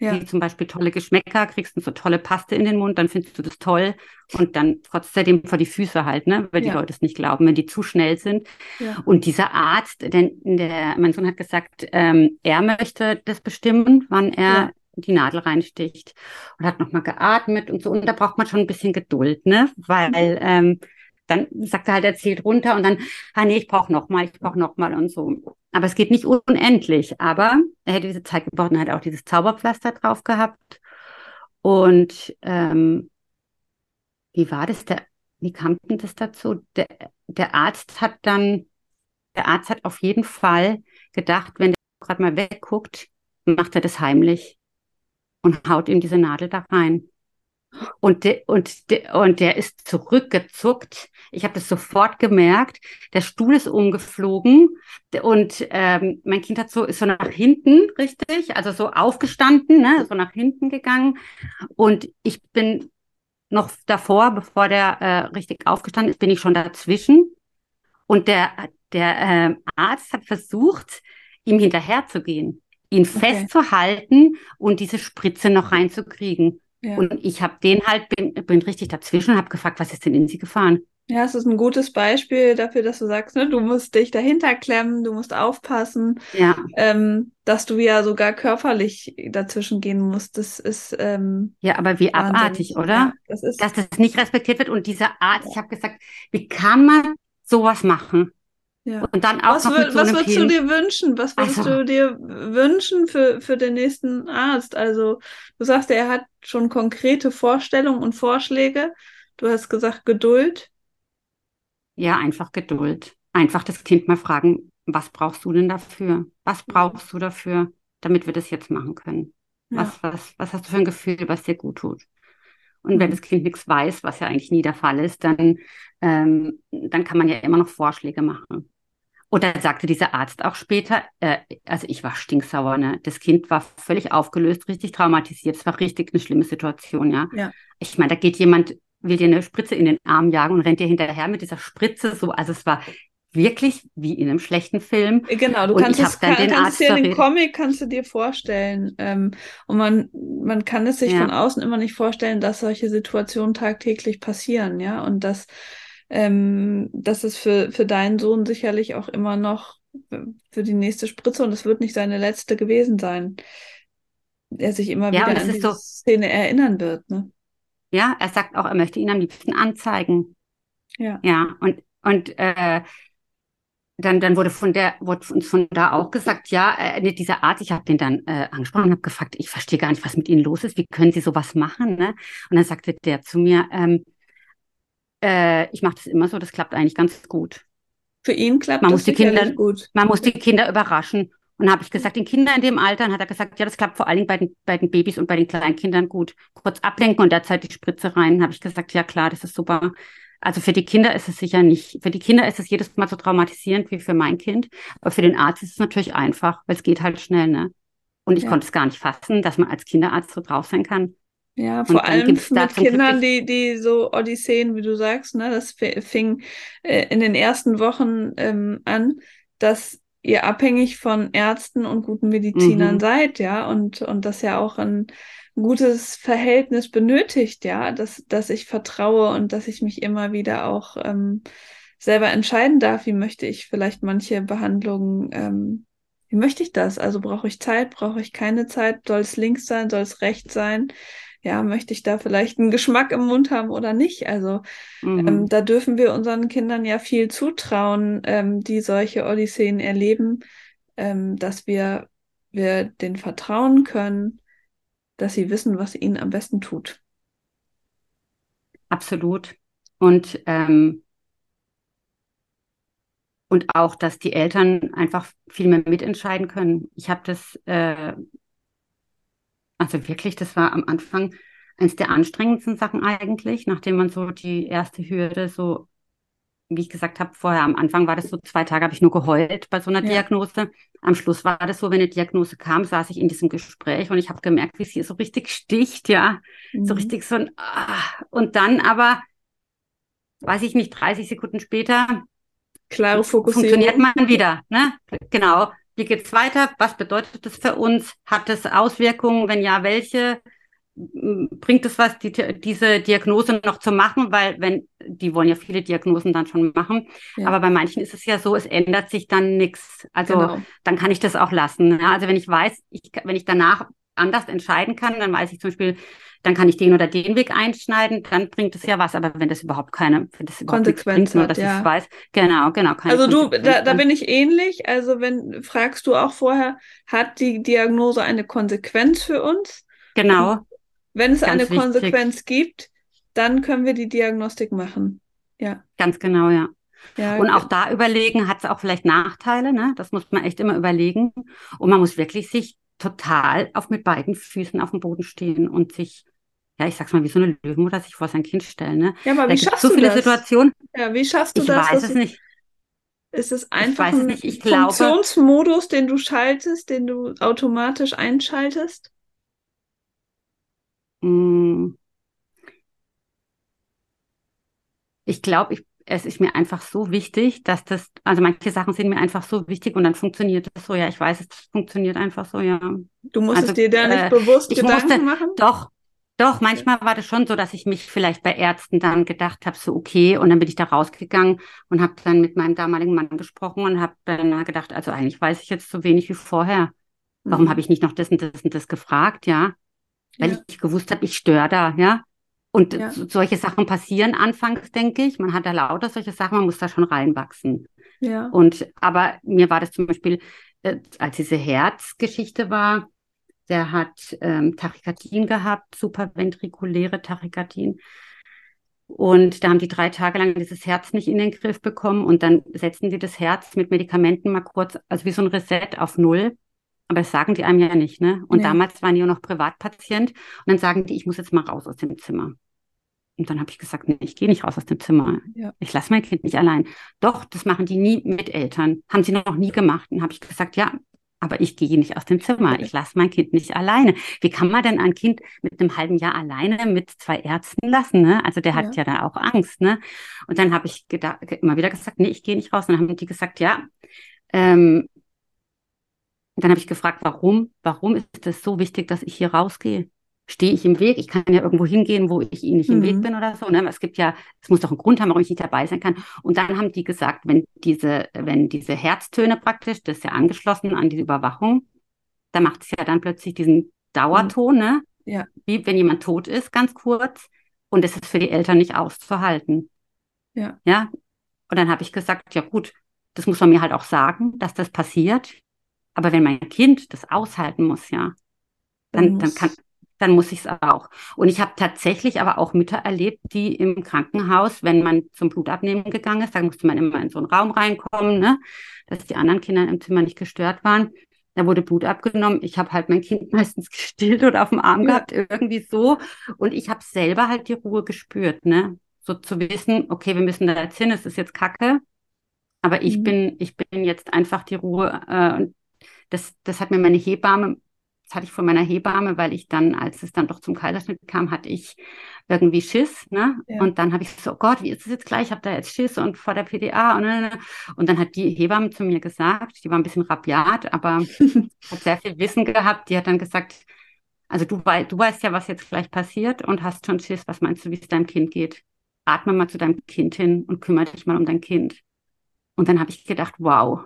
Ja. Wie zum Beispiel tolle Geschmäcker, kriegst du so tolle Paste in den Mund, dann findest du das toll und dann trotz seitdem vor die Füße halt, ne? Weil ja. die Leute es nicht glauben, wenn die zu schnell sind. Ja. Und dieser Arzt, denn der, mein Sohn hat gesagt, ähm, er möchte das bestimmen, wann er die Nadel reinsticht und hat nochmal geatmet und so. Und da braucht man schon ein bisschen Geduld, ne? Weil ähm, dann sagt er halt, er zählt runter und dann, ah nee, ich brauche nochmal, ich brauche nochmal und so. Aber es geht nicht unendlich. Aber er hätte diese Zeit gebraucht und hat auch dieses Zauberpflaster drauf gehabt. Und ähm, wie war das? Der, wie kam denn das dazu? Der, der Arzt hat dann, der Arzt hat auf jeden Fall gedacht, wenn der gerade mal wegguckt, macht er das heimlich und haut ihm diese Nadel da rein. Und, de, und, de, und der ist zurückgezuckt. Ich habe das sofort gemerkt. Der Stuhl ist umgeflogen und ähm, mein Kind hat so ist so nach hinten, richtig, also so aufgestanden, ne, so nach hinten gegangen. Und ich bin noch davor, bevor der äh, richtig aufgestanden ist, bin ich schon dazwischen. Und der der äh, Arzt hat versucht, ihm hinterherzugehen, ihn okay. festzuhalten und diese Spritze noch reinzukriegen. Ja. Und ich habe den halt, bin, bin richtig dazwischen und habe gefragt, was ist denn in sie gefahren? Ja, es ist ein gutes Beispiel dafür, dass du sagst, ne, du musst dich dahinter klemmen, du musst aufpassen, ja. ähm, dass du ja sogar körperlich dazwischen gehen musst. Das ist ähm, ja, aber wie Wahnsinn. abartig, oder? Ja, das ist, dass das nicht respektiert wird und dieser Art, ich habe gesagt, wie kann man sowas machen? Ja. Und dann auch was, noch mit so was würdest du dir wünschen? Was würdest also, du dir wünschen für, für den nächsten Arzt? Also, du sagst, er hat schon konkrete Vorstellungen und Vorschläge. Du hast gesagt, Geduld. Ja, einfach Geduld. Einfach das Kind mal fragen, was brauchst du denn dafür? Was brauchst du dafür, damit wir das jetzt machen können? Ja. Was, was, was hast du für ein Gefühl, was dir gut tut? Und wenn mhm. das Kind nichts weiß, was ja eigentlich nie der Fall ist, dann, ähm, dann kann man ja immer noch Vorschläge machen. Und dann sagte dieser Arzt auch später, äh, also ich war stinksauer, ne? Das Kind war völlig aufgelöst, richtig traumatisiert. Es war richtig eine schlimme Situation, ja. ja. Ich meine, da geht jemand, will dir eine Spritze in den Arm jagen und rennt dir hinterher mit dieser Spritze so. Also es war wirklich wie in einem schlechten Film. Genau, du und kannst es, kann, den kannst dir den Comic kannst du dir vorstellen. Ähm, und man, man kann es sich ja. von außen immer nicht vorstellen, dass solche Situationen tagtäglich passieren, ja. Und dass ähm, das ist für, für deinen Sohn sicherlich auch immer noch für die nächste Spritze und es wird nicht seine letzte gewesen sein. Er sich immer ja, wieder an diese so, Szene erinnern wird. Ne? Ja, er sagt auch, er möchte ihn am liebsten anzeigen. Ja. Ja, und, und äh, dann, dann wurde von der, wurde uns von da auch gesagt, ja, äh, dieser Arzt, ich habe den dann äh, angesprochen und habe gefragt, ich verstehe gar nicht, was mit Ihnen los ist, wie können Sie sowas machen? Ne? Und dann sagte der zu mir, ähm, äh, ich mache das immer so, das klappt eigentlich ganz gut. Für ihn klappt man das muss die Kinder, gut. Man muss die Kinder überraschen. Und habe ich gesagt, den Kindern in dem Alter, dann hat er gesagt, ja, das klappt vor allen Dingen bei den, bei den Babys und bei den Kleinkindern gut. Kurz ablenken und derzeit die Spritze rein. Habe ich gesagt, ja klar, das ist super. Also für die Kinder ist es sicher nicht. Für die Kinder ist es jedes Mal so traumatisierend wie für mein Kind. Aber für den Arzt ist es natürlich einfach, weil es geht halt schnell, ne? Und ich ja. konnte es gar nicht fassen, dass man als Kinderarzt so drauf sein kann. Ja, vor allem mit Kindern, die, die so Odysseen, wie du sagst, ne, das fing äh, in den ersten Wochen ähm, an, dass ihr abhängig von Ärzten und guten Medizinern mhm. seid, ja, und, und das ja auch ein gutes Verhältnis benötigt, ja, dass, dass ich vertraue und dass ich mich immer wieder auch ähm, selber entscheiden darf, wie möchte ich vielleicht manche Behandlungen, ähm, wie möchte ich das? Also brauche ich Zeit, brauche ich keine Zeit, soll es links sein, soll es rechts sein? Ja, möchte ich da vielleicht einen Geschmack im Mund haben oder nicht? Also mhm. ähm, da dürfen wir unseren Kindern ja viel zutrauen, ähm, die solche Odysseen erleben, ähm, dass wir, wir den vertrauen können, dass sie wissen, was ihnen am besten tut. Absolut. Und ähm, und auch, dass die Eltern einfach viel mehr mitentscheiden können. Ich habe das äh, also wirklich, das war am Anfang eines der anstrengendsten Sachen eigentlich, nachdem man so die erste Hürde so, wie ich gesagt habe, vorher am Anfang war das so, zwei Tage habe ich nur geheult bei so einer ja. Diagnose. Am Schluss war das so, wenn eine Diagnose kam, saß ich in diesem Gespräch und ich habe gemerkt, wie sie so richtig sticht, ja. Mhm. So richtig so ein, ah. und dann aber, weiß ich nicht, 30 Sekunden später, klare Fokussierung. Funktioniert man wieder, ne? Genau. Wie geht's weiter? Was bedeutet das für uns? Hat es Auswirkungen? Wenn ja, welche? Bringt es was, die, diese Diagnose noch zu machen? Weil wenn, die wollen ja viele Diagnosen dann schon machen. Ja. Aber bei manchen ist es ja so, es ändert sich dann nichts. Also genau. dann kann ich das auch lassen. Ja? Also wenn ich weiß, ich, wenn ich danach anders entscheiden kann, dann weiß ich zum Beispiel, dann kann ich den oder den Weg einschneiden, dann bringt es ja was. Aber wenn das überhaupt keine wenn das überhaupt Konsequenz bringt, hat, dass ja. ich weiß, genau, genau. Also du, da, da bin ich ähnlich. Also wenn fragst du auch vorher, hat die Diagnose eine Konsequenz für uns? Genau. Wenn es Ganz eine wichtig. Konsequenz gibt, dann können wir die Diagnostik machen. Ja. Ganz genau, ja. ja Und auch da überlegen, hat es auch vielleicht Nachteile, ne? Das muss man echt immer überlegen. Und man muss wirklich sich total auf mit beiden Füßen auf dem Boden stehen und sich, ja, ich sag's mal, wie so eine Löwenmutter sich vor sein Kind stellen, ne? Ja, aber Da wie schaffst so du viele das? Situationen. Ja, wie schaffst du Ich das? weiß dass es nicht. Ist es einfach weiß es ein nicht. Ich glaube- Funktionsmodus, den du schaltest, den du automatisch einschaltest? Mm. Ich glaube, ich, es ist mir einfach so wichtig, dass das, also manche Sachen sind mir einfach so wichtig und dann funktioniert es so. Ja, ich weiß, es funktioniert einfach so, ja. Du musstest Also, dir da nicht äh, bewusst ich Gedanken musste- machen? Doch, doch, manchmal war das schon so, dass ich mich vielleicht bei Ärzten dann gedacht habe, so okay, und dann bin ich da rausgegangen und habe dann mit meinem damaligen Mann gesprochen und habe dann gedacht, also eigentlich weiß ich jetzt so wenig wie vorher. Warum Mhm. habe ich nicht noch das und das und das gefragt, ja? Weil Ja. ich gewusst habe, ich störe da, ja? Und Ja. so- solche Sachen passieren anfangs, denke ich. Man hat da lauter solche Sachen, man muss da schon reinwachsen. Ja. Und aber mir war das zum Beispiel, äh, als diese Herzgeschichte war, der hat ähm, Tachykardien gehabt, supraventrikuläre Tachykardien. Und da haben die drei Tage lang dieses Herz nicht in den Griff bekommen und dann setzen die das Herz mit Medikamenten mal kurz, also wie so ein Reset auf Null. Aber das sagen die einem ja nicht, ne? Und Nee. damals waren die ja noch Privatpatient und dann sagen die, ich muss jetzt mal raus aus dem Zimmer. Und dann habe ich gesagt, nee, ich gehe nicht raus aus dem Zimmer. Ja. Ich lasse mein Kind nicht allein. Doch, das machen die nie mit Eltern. Haben sie noch nie gemacht. Und habe ich gesagt, ja, aber ich gehe nicht aus dem Zimmer. Ich lasse mein Kind nicht alleine. Wie kann man denn ein Kind mit einem halben Jahr alleine mit zwei Ärzten lassen? Ne? Also der hat ja, da auch Angst. Ne? Und dann habe ich immer wieder gesagt, nee, ich gehe nicht raus. Und dann haben die gesagt, ja. Ähm, dann habe ich gefragt, warum? Warum ist es so wichtig, dass ich hier rausgehe? Stehe ich im Weg? Ich kann ja irgendwo hingehen, wo ich ihnen nicht im Mhm. Weg bin oder so. Ne? Es gibt ja, es muss doch einen Grund haben, warum ich nicht dabei sein kann. Und dann haben die gesagt, wenn diese, wenn diese Herztöne praktisch, das ist ja angeschlossen an diese Überwachung, da macht es ja dann plötzlich diesen Dauerton, ne? Ja. Wie wenn jemand tot ist, ganz kurz. Und es ist für die Eltern nicht auszuhalten. Ja. Ja. Und dann habe ich gesagt, ja gut, das muss man mir halt auch sagen, dass das passiert. Aber wenn mein Kind das aushalten muss, ja, dann, dann kann, dann muss ich es auch. Und ich habe tatsächlich aber auch Mütter erlebt, die im Krankenhaus, wenn man zum Blutabnehmen gegangen ist, da musste man immer in so einen Raum reinkommen, ne, dass die anderen Kinder im Zimmer nicht gestört waren. Da wurde Blut abgenommen. Ich habe halt mein Kind meistens gestillt oder auf dem Arm gehabt, irgendwie so. Und ich habe selber halt die Ruhe gespürt, ne? So zu wissen, okay, wir müssen da jetzt hin, es ist jetzt Kacke. Aber ich Mhm. bin, ich bin jetzt einfach die Ruhe. Äh, und das, das hat mir meine Hebamme, das hatte ich von meiner Hebamme, weil ich dann, als es dann doch zum Kaiserschnitt kam, hatte ich irgendwie Schiss, ne? Ja. Und dann habe ich so, oh Gott, wie ist es jetzt gleich? Ich habe da jetzt Schiss und vor der PDA und, und, und. und dann hat die Hebamme zu mir gesagt, die war ein bisschen rabiat, aber hat sehr viel Wissen gehabt. Die hat dann gesagt, also du, wei du weißt ja, was jetzt gleich passiert und hast schon Schiss. Was meinst du, wie es deinem Kind geht? Atme mal zu deinem Kind hin und kümmere dich mal um dein Kind. Und dann habe ich gedacht, wow,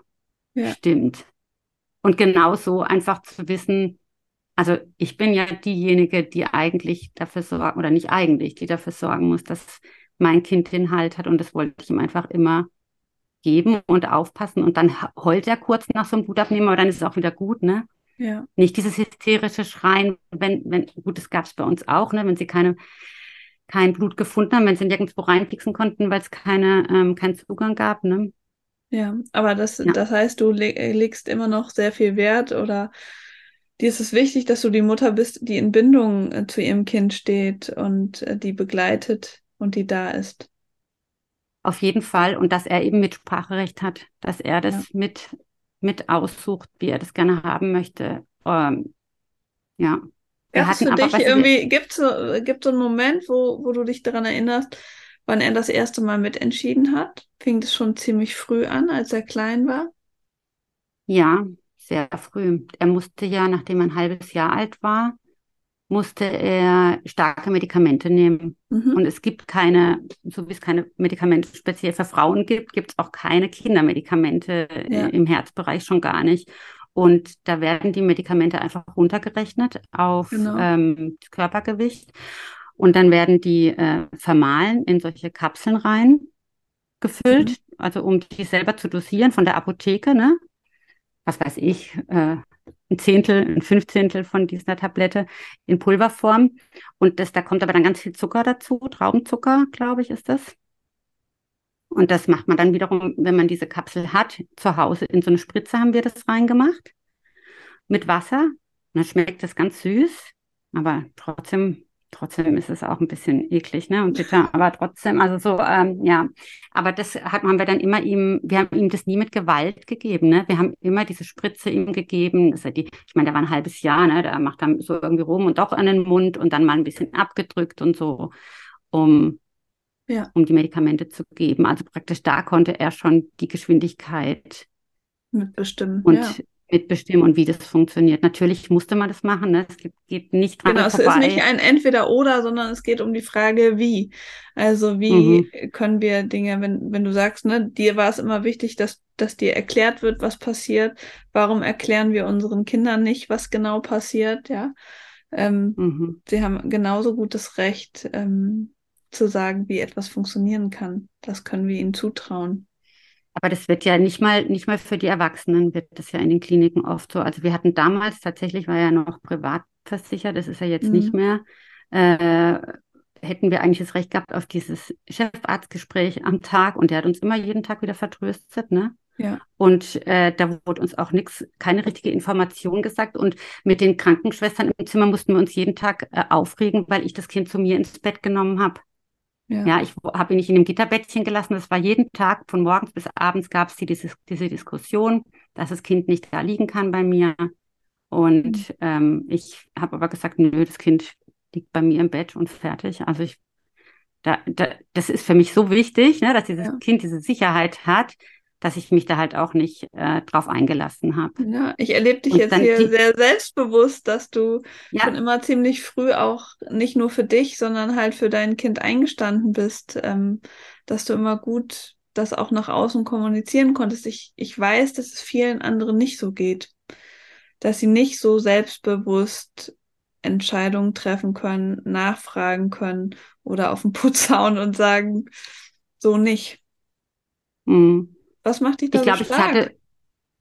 Ja. stimmt. Und genauso einfach zu wissen, also ich bin ja diejenige, die eigentlich dafür sorgen, oder nicht eigentlich, die dafür sorgen muss, dass mein Kind den Halt hat. Und das wollte ich ihm einfach immer geben und aufpassen. Und dann heult er kurz nach so einem Blutabnehmen, aber dann ist es auch wieder gut, ne? Ja. Nicht dieses hysterische Schreien, wenn, wenn, gut, das gab es bei uns auch, ne, wenn sie keine, kein Blut gefunden haben, wenn sie nirgendwo reinfixen konnten, weil es keine, ähm, keinen Zugang gab, ne? Ja, aber das, Ja. das heißt, du le legst immer noch sehr viel Wert oder dir ist es wichtig, dass du die Mutter bist, die in Bindung äh, zu ihrem Kind steht und äh, die begleitet und die da ist. Auf jeden Fall. Und dass er eben Mitspracherecht hat, dass er das Ja. mit, mit aussucht, wie er das gerne haben möchte. Ähm, ja. Wir Gab es hatten für dich irgendwie, gibt es gibt so einen Moment, wo, wo du dich daran erinnerst, wann er das erste Mal mitentschieden hat? Fing das schon ziemlich früh an, als er klein war? Ja, sehr früh. Er musste ja, nachdem er ein halbes Jahr alt war, musste er starke Medikamente nehmen. Mhm. Und es gibt keine, so wie es keine Medikamente speziell für Frauen gibt, gibt es auch keine Kindermedikamente äh, Ja. im Herzbereich schon gar nicht. Und da werden die Medikamente einfach runtergerechnet auf Genau. ähm, das Körpergewicht. Und dann werden die äh, vermahlen in solche Kapseln rein gefüllt, Mhm. also um die selber zu dosieren von der Apotheke, ne? Was weiß ich, äh, ein Zehntel, ein Fünfzehntel von dieser Tablette in Pulverform. Und das, da kommt aber dann ganz viel Zucker dazu, Traubenzucker, glaube ich, ist das. Und das macht man dann wiederum, wenn man diese Kapsel hat, zu Hause in so eine Spritze haben wir das reingemacht mit Wasser. Und dann schmeckt das ganz süß, aber trotzdem, trotzdem ist es auch ein bisschen eklig, ne? Und bitter, aber trotzdem, also so, ähm, ja. Aber das hat, haben wir dann immer ihm, wir haben ihm das nie mit Gewalt gegeben, ne? Wir haben immer diese Spritze ihm gegeben. Das die, ich meine, der war ein halbes Jahr, ne? Der macht dann so irgendwie rum und doch an den Mund und dann mal ein bisschen abgedrückt und so, um Ja. um die Medikamente zu geben. Also praktisch da konnte er schon die Geschwindigkeit Mitbestimmen. und ja. Mitbestimmen und wie das funktioniert. Natürlich musste man das machen, ne? Es gibt, geht nicht dran Genau, es vorbei. ist nicht ein Entweder-Oder, sondern es geht um die Frage, wie. Also wie können wir Dinge, wenn, wenn du sagst, ne, dir war es immer wichtig, dass, dass dir erklärt wird, was passiert. Warum erklären wir unseren Kindern nicht, was genau passiert, ja? Ähm, Mhm. sie haben genauso gutes Recht, ähm, zu sagen, wie etwas funktionieren kann. Das können wir ihnen zutrauen. Aber das wird ja nicht mal, nicht mal für die Erwachsenen wird das ja in den Kliniken oft so. Also wir hatten damals tatsächlich, war ja noch privat versichert, das ist ja jetzt Mhm. nicht mehr, äh, hätten wir eigentlich das Recht gehabt auf dieses Chefarztgespräch am Tag und der hat uns immer jeden Tag wieder vertröstet, ne? Ja. Und äh, da wurde uns auch nichts, keine richtige Information gesagt. Und mit den Krankenschwestern im Zimmer mussten wir uns jeden Tag äh, aufregen, weil ich das Kind zu mir ins Bett genommen habe. Ja. Ja, ich habe ihn nicht in einem Gitterbettchen gelassen. Das war jeden Tag, von morgens bis abends gab es die, diese, diese Diskussion, dass das Kind nicht da liegen kann bei mir. Und ähm, ich habe aber gesagt, nö, das Kind liegt bei mir im Bett und fertig. Also ich, da, da, das ist für mich so wichtig, ne, dass dieses Ja. Kind diese Sicherheit hat, dass ich mich da halt auch nicht äh, drauf eingelassen habe. Ja, ich erlebe dich Und jetzt hier die- sehr selbstbewusst, dass du Ja. schon immer ziemlich früh auch nicht nur für dich, sondern halt für dein Kind eingestanden bist, ähm, dass du immer gut das auch nach außen kommunizieren konntest. Ich, ich weiß, dass es vielen anderen nicht so geht, dass sie nicht so selbstbewusst Entscheidungen treffen können, nachfragen können oder auf den Putz hauen und sagen, so nicht. Mhm. Was macht dich da Ich so glaube, ich stark? hatte,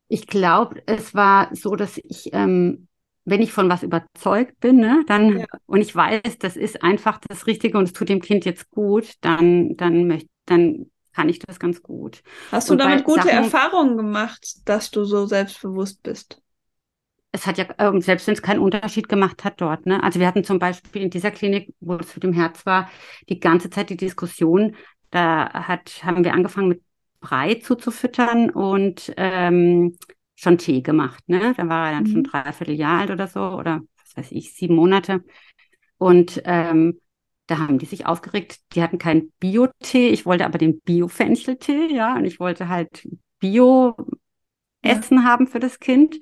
ich glaube, es war so, dass ich, ähm, wenn ich von was überzeugt bin, ne, dann, Ja. und ich weiß, das ist einfach das Richtige und es tut dem Kind jetzt gut, dann, dann möchte, dann kann ich das ganz gut. Hast du Und damit gute Sachen- Erfahrungen gemacht, dass du so selbstbewusst bist? Es hat ja, ähm, selbst wenn es keinen Unterschied gemacht hat dort, ne? Also wir hatten zum Beispiel in dieser Klinik, wo es mit dem Herz war, die ganze Zeit die Diskussion, da hat, haben wir angefangen mit Brei zuzufüttern und ähm, schon Tee gemacht, ne? Da war er dann Mhm. schon dreiviertel Jahr alt oder so, oder was weiß ich, sieben Monate. Und ähm, da haben die sich aufgeregt, die hatten keinen Bio-Tee, ich wollte aber den Bio-Fencheltee, ja, und ich wollte halt Bio-Essen haben für das Kind.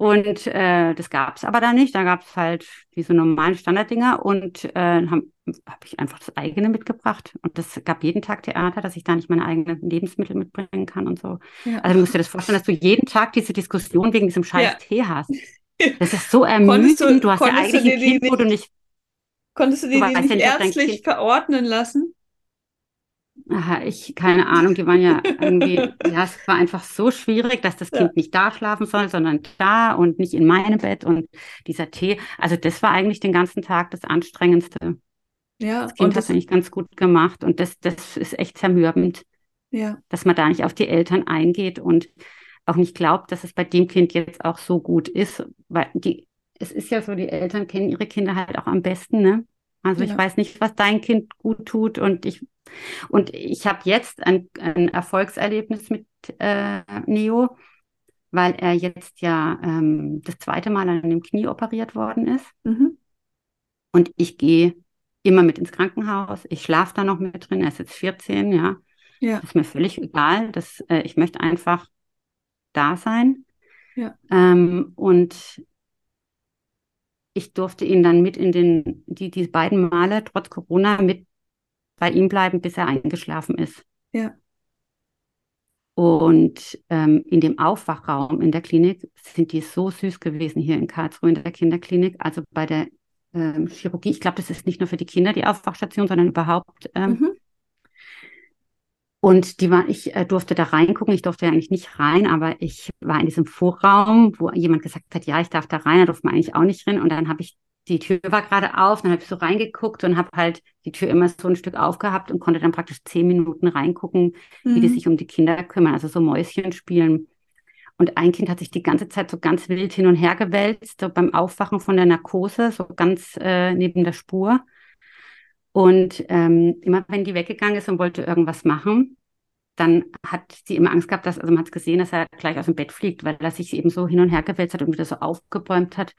Und äh, das gab es aber da nicht. Da gab es halt diese normalen Standarddinger und äh, habe hab ich einfach das eigene mitgebracht. Und das gab jeden Tag Theater, dass ich da nicht meine eigenen Lebensmittel mitbringen kann und so. Ja. Also du musst dir das vorstellen, dass du jeden Tag diese Diskussion wegen diesem scheiß Ja. Tee hast. Das ist so Konntest du- ermüdend. Du, hast ja du eigentlich ein die Kind, wo du nicht. Konntest du Du dir weißt die nicht ärztlich verordnen lassen? Aha, ich, keine Ahnung, die waren ja irgendwie, ja, es war einfach so schwierig, dass das Ja. Kind nicht da schlafen soll, sondern da und nicht in meinem Bett und dieser Tee. Also das war eigentlich den ganzen Tag das Anstrengendste. Ja, Das Kind hat es eigentlich ganz gut gemacht und das, das ist echt zermürbend, ja, dass man da nicht auf die Eltern eingeht und auch nicht glaubt, dass es bei dem Kind jetzt auch so gut ist, weil die, es ist ja so, die Eltern kennen ihre Kinder halt auch am besten, ne? Also ich Ja. weiß nicht, was dein Kind gut tut und ich und ich habe jetzt ein, ein Erfolgserlebnis mit äh, Neo, weil er jetzt ja ähm, das zweite Mal an dem Knie operiert worden ist mhm. und ich gehe immer mit ins Krankenhaus. Ich schlafe da noch mit drin. Er ist jetzt 14, ja. ja, ist mir völlig egal. Das, äh, ich möchte einfach da sein. Ja. Ähm, und ich durfte ihn dann mit in den, die, die beiden Male trotz Corona mit bei ihm bleiben, bis er eingeschlafen ist. Ja. Und ähm, in dem Aufwachraum in der Klinik sind die so süß gewesen hier in Karlsruhe in der Kinderklinik. Also bei der ähm, Chirurgie, ich glaube, das ist nicht nur für die Kinder die Aufwachstation, sondern überhaupt. Ähm, mhm. Und die war, ich äh, durfte da reingucken. Ich durfte ja eigentlich nicht rein, aber ich war in diesem Vorraum, wo jemand gesagt hat, ja, ich darf da rein, da durfte man eigentlich auch nicht rein. Und dann habe ich, die Tür war gerade auf, dann habe ich so reingeguckt und habe halt die Tür immer so ein Stück aufgehabt und konnte dann praktisch zehn Minuten reingucken, mhm. wie die mhm. sich um die Kinder kümmern, also so Mäuschen spielen. Und ein Kind hat sich die ganze Zeit so ganz wild hin und her gewälzt, so beim Aufwachen von der Narkose, so ganz äh, neben der Spur. Und ähm, immer wenn die weggegangen ist und wollte irgendwas machen, dann hat sie immer Angst gehabt, dass, also man hat gesehen, dass er gleich aus dem Bett fliegt, weil er sich eben so hin und her gewälzt hat und wieder so aufgebäumt hat.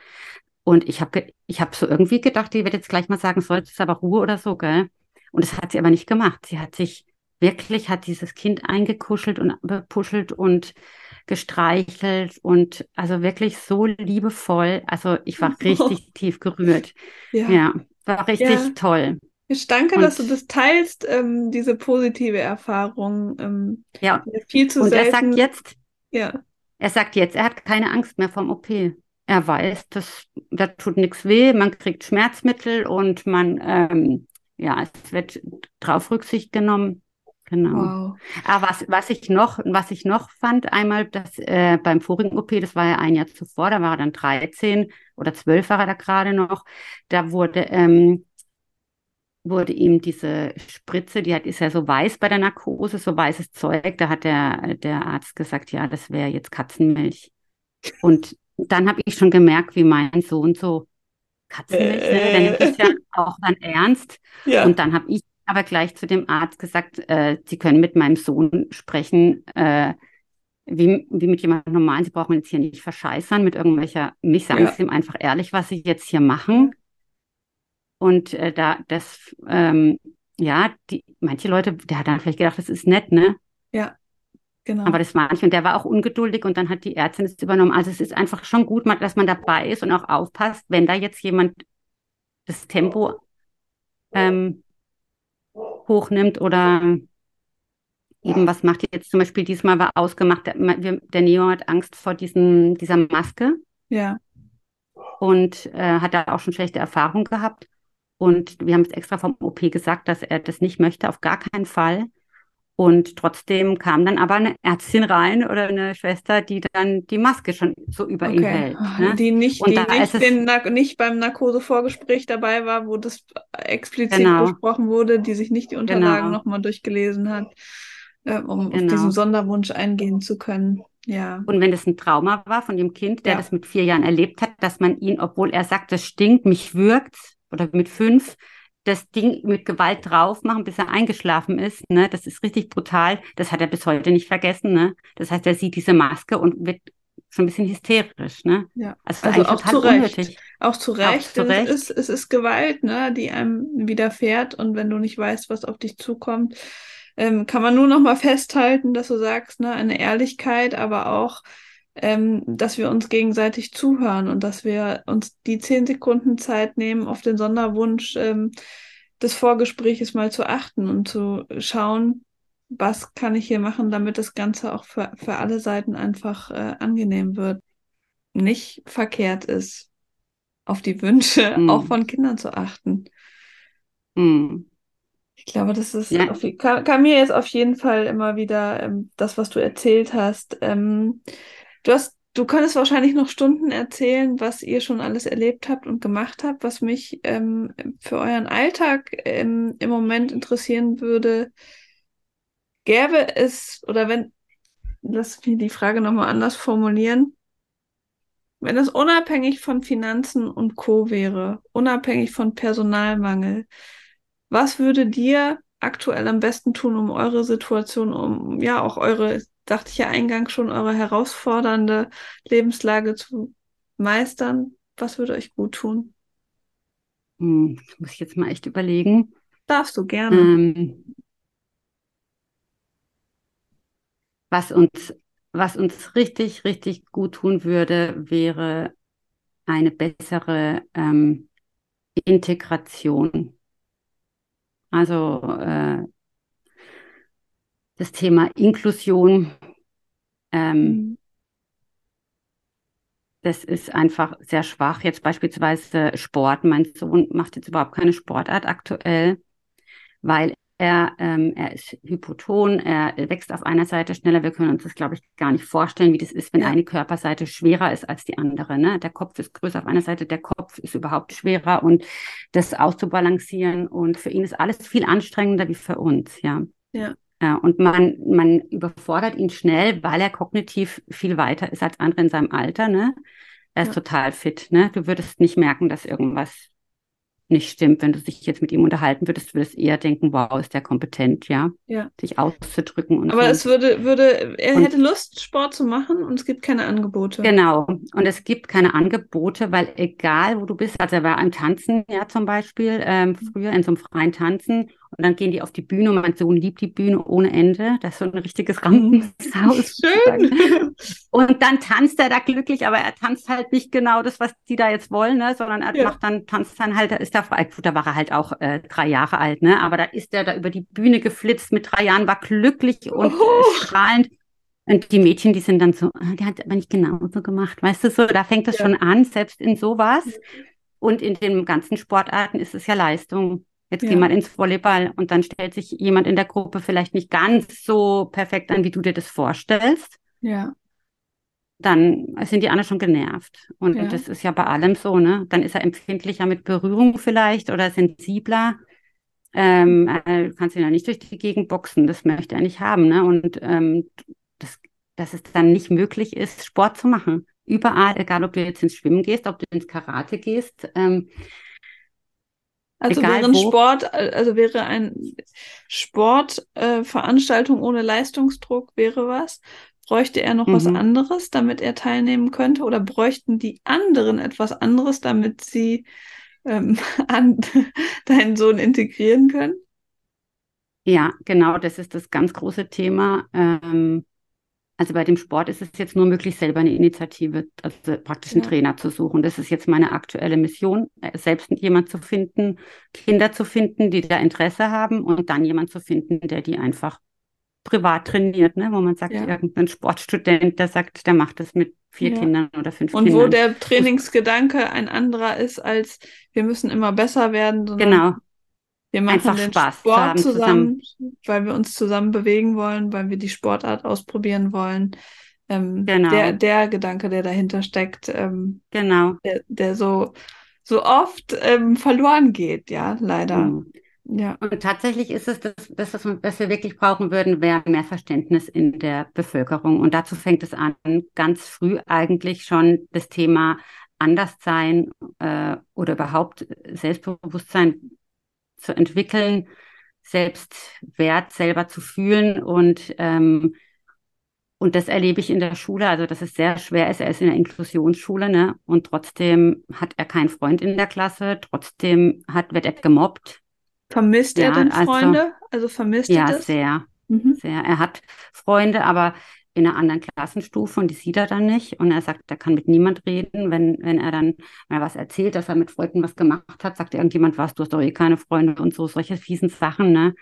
Und ich habe ich hab so irgendwie gedacht, die wird jetzt gleich mal sagen, soll es aber Ruhe oder so, gell? Und das hat sie aber nicht gemacht. Sie hat sich wirklich, hat dieses Kind eingekuschelt und bepuschelt und gestreichelt und also wirklich so liebevoll. Also ich war richtig oh. tief gerührt. Ja, ja war richtig ja. toll. Ich danke, und, dass du das teilst, ähm, diese positive Erfahrung. Ähm, ja, viel zu und selten. er sagt jetzt, ja. er sagt jetzt, er hat keine Angst mehr vom OP. Er weiß, dass da tut nichts weh, man kriegt Schmerzmittel und man, ähm, ja, es wird drauf Rücksicht genommen. Genau. Wow. Aber was, was ich noch, was ich noch fand, einmal dass äh, beim vorigen OP, das war ja ein Jahr zuvor, da war er dann 13 oder 12 war er da gerade noch, da wurde, ähm, wurde ihm diese Spritze, die hat, ist ja so weiß bei der Narkose, so weißes Zeug, da hat der, der Arzt gesagt, ja, das wäre jetzt Katzenmilch. Und dann habe ich schon gemerkt, wie mein Sohn so Katzenmilch, äh, ne? der nimmt das ja auch dann ernst. Ja. Und dann habe ich aber gleich zu dem Arzt gesagt, äh, Sie können mit meinem Sohn sprechen, äh, wie, wie mit jemandem normalen. Sie brauchen jetzt hier nicht verscheißern mit irgendwelcher, mich sagen ja. Sie ihm einfach ehrlich, was Sie jetzt hier machen. Und äh, da, das, ähm, ja, die, manche Leute, der hat dann vielleicht gedacht, das ist nett, ne? Ja, genau. Aber das war nicht. Und der war auch ungeduldig und dann hat die Ärztin es übernommen. Also es ist einfach schon gut, dass man dabei ist und auch aufpasst, wenn da jetzt jemand das Tempo ähm, hochnimmt oder eben was macht jetzt zum Beispiel diesmal war ausgemacht, der, der Neo hat Angst vor diesen, dieser Maske. Ja. Und äh, hat da auch schon schlechte Erfahrungen gehabt. Und wir haben es extra vom OP gesagt, dass er das nicht möchte, auf gar keinen Fall. Und trotzdem kam dann aber eine Ärztin rein oder eine Schwester, die dann die Maske schon so über okay. ihn hält. Ne? Die nicht, die nicht, den, nicht beim Narkosevorgespräch dabei war, wo das explizit genau. besprochen wurde, die sich nicht die Unterlagen genau. nochmal durchgelesen hat, äh, um genau. auf diesen Sonderwunsch eingehen zu können. Ja. Und wenn das ein Trauma war von dem Kind, der ja. das mit vier Jahren erlebt hat, dass man ihn, obwohl er sagt, das stinkt, mich würgt, oder mit fünf, das Ding mit Gewalt drauf machen, bis er eingeschlafen ist. Ne? Das ist richtig brutal. Das hat er bis heute nicht vergessen. Ne? Das heißt, er sieht diese Maske und wird schon ein bisschen hysterisch. Ne? Ja. Also, also auch zu Recht. Auch zu Recht. Auch zu Recht. Es, ist, es ist Gewalt, ne? die einem widerfährt. Und wenn du nicht weißt, was auf dich zukommt, ähm, kann man nur noch mal festhalten, dass du sagst, ne, eine Ehrlichkeit, aber auch ähm, dass wir uns gegenseitig zuhören und dass wir uns die zehn Sekunden Zeit nehmen, auf den Sonderwunsch ähm, des Vorgespräches mal zu achten und zu schauen, was kann ich hier machen, damit das Ganze auch für, für alle Seiten einfach äh, angenehm wird. Nicht verkehrt ist, auf die Wünsche mm. auch von Kindern zu achten. Mm. Ich glaube, das ist ja. auf, kam, kam, mir jetzt auf jeden Fall immer wieder ähm, das, was du erzählt hast. Ähm, Du hast, du könntest wahrscheinlich noch Stunden erzählen, was ihr schon alles erlebt habt und gemacht habt, was mich ähm, für euren Alltag ähm, im Moment interessieren würde. Gäbe es, oder wenn, lass mich die Frage nochmal anders formulieren. Wenn es unabhängig von Finanzen und Co. wäre, unabhängig von Personalmangel, was würde dir aktuell am besten tun, um eure Situation, um ja auch eure dachte ich ja eingangs schon, eure herausfordernde Lebenslage zu meistern. Was würde euch gut tun? Hm, muss ich jetzt mal echt überlegen. Darfst du gerne. Ähm, was uns, was uns richtig, richtig gut tun würde, wäre eine bessere ähm, Integration. Also äh, das Thema Inklusion Ähm, mhm. Das ist einfach sehr schwach. Jetzt beispielsweise Sport. Mein Sohn macht jetzt überhaupt keine Sportart aktuell, weil er, ähm, er ist hypoton, er wächst auf einer Seite schneller. Wir können uns das, glaube ich, gar nicht vorstellen, wie das ist, wenn ja. eine Körperseite schwerer ist als die andere. Ne? Der Kopf ist größer auf einer Seite, der Kopf ist überhaupt schwerer und das auszubalancieren. Und für ihn ist alles viel anstrengender wie für uns, ja. Ja. Ja, und man, man überfordert ihn schnell, weil er kognitiv viel weiter ist als andere in seinem Alter. Ne? Er ist ja. total fit. Ne? Du würdest nicht merken, dass irgendwas nicht stimmt. Wenn du dich jetzt mit ihm unterhalten würdest, würdest du eher denken, wow, ist der kompetent, ja, ja. sich auszudrücken. Und Aber so. es würde, würde, er und, hätte Lust, Sport zu machen und es gibt keine Angebote. Genau. Und es gibt keine Angebote, weil egal, wo du bist, also er war am Tanzen, ja, zum Beispiel, ähm, früher in so einem freien Tanzen und dann gehen die auf die Bühne und mein Sohn liebt die Bühne ohne Ende. Das ist so ein richtiges Rampenhaus. Schön. Und dann tanzt er da glücklich, aber er tanzt halt nicht genau das, was die da jetzt wollen, ne? sondern er ja. macht dann, tanzt dann halt, da ist er, gut, da war er halt auch äh, drei Jahre alt, ne? aber da ist er da über die Bühne geflitzt mit drei Jahren, war glücklich und oh. äh, strahlend. Und die Mädchen, die sind dann so, ah, der hat aber nicht genauso gemacht, weißt du so, da fängt es ja. schon an, selbst in sowas. Und in den ganzen Sportarten ist es ja Leistung. Jetzt ja. geh mal ins Volleyball und dann stellt sich jemand in der Gruppe vielleicht nicht ganz so perfekt an, wie du dir das vorstellst. Ja. Dann sind die anderen schon genervt. Und ja. das ist ja bei allem so, ne? Dann ist er empfindlicher mit Berührung vielleicht oder sensibler. Ähm, äh, kannst ihn ja nicht durch die Gegend boxen, das möchte er nicht haben, ne? Und ähm, das, dass es dann nicht möglich ist, Sport zu machen. Überall, egal ob du jetzt ins Schwimmen gehst, ob du ins Karate gehst, ähm, also Egal wäre ein wo. Sport, also wäre ein Sportveranstaltung äh, ohne Leistungsdruck wäre was. Bräuchte er noch mhm. was anderes, damit er teilnehmen könnte? Oder bräuchten die anderen etwas anderes, damit sie ähm, an, deinen Sohn integrieren können? Ja, genau, das ist das ganz große Thema. Ähm, also bei dem Sport ist es jetzt nur möglich, selber eine Initiative, also praktisch einen ja. Trainer zu suchen. Das ist jetzt meine aktuelle Mission, äh, selbst jemand zu finden, Kinder zu finden, die da Interesse haben und dann jemand zu finden, der die einfach privat trainiert, ne? wo man sagt, ja. irgendein Sportstudent, der sagt, der macht das mit vier ja. Kindern oder fünf und Kindern. Und wo der Trainingsgedanke ein anderer ist, als wir müssen immer besser werden, sondern genau. Wir machen Einfach den Spaß Sport zu zusammen, zusammen, weil wir uns zusammen bewegen wollen, weil wir die Sportart ausprobieren wollen. Ähm, genau. der, der Gedanke, der dahinter steckt, ähm, genau. der, der so, so oft ähm, verloren geht, ja, leider. Mhm. Ja. Und tatsächlich ist es das, das was, was wir wirklich brauchen würden, wäre mehr Verständnis in der Bevölkerung. Und dazu fängt es an, ganz früh eigentlich schon das Thema Anderssein äh, oder überhaupt Selbstbewusstsein zu entwickeln, Selbstwert selber zu fühlen und ähm, und das erlebe ich in der Schule, also dass es sehr schwer ist. Er ist in der Inklusionsschule, ne? Und trotzdem hat er keinen Freund in der Klasse, trotzdem hat, wird er gemobbt. Vermisst ja, er denn also Freunde? Also, also vermisst ja, er das? Ja, sehr. Mhm. Sehr. Er hat Freunde, aber in einer anderen Klassenstufe und die sieht er dann nicht. Und er sagt, er kann mit niemand reden. Wenn, wenn er dann mal was erzählt, dass er mit Freunden was gemacht hat, sagt irgendjemand was, du hast doch eh keine Freunde und so, solche fiesen Sachen, ne?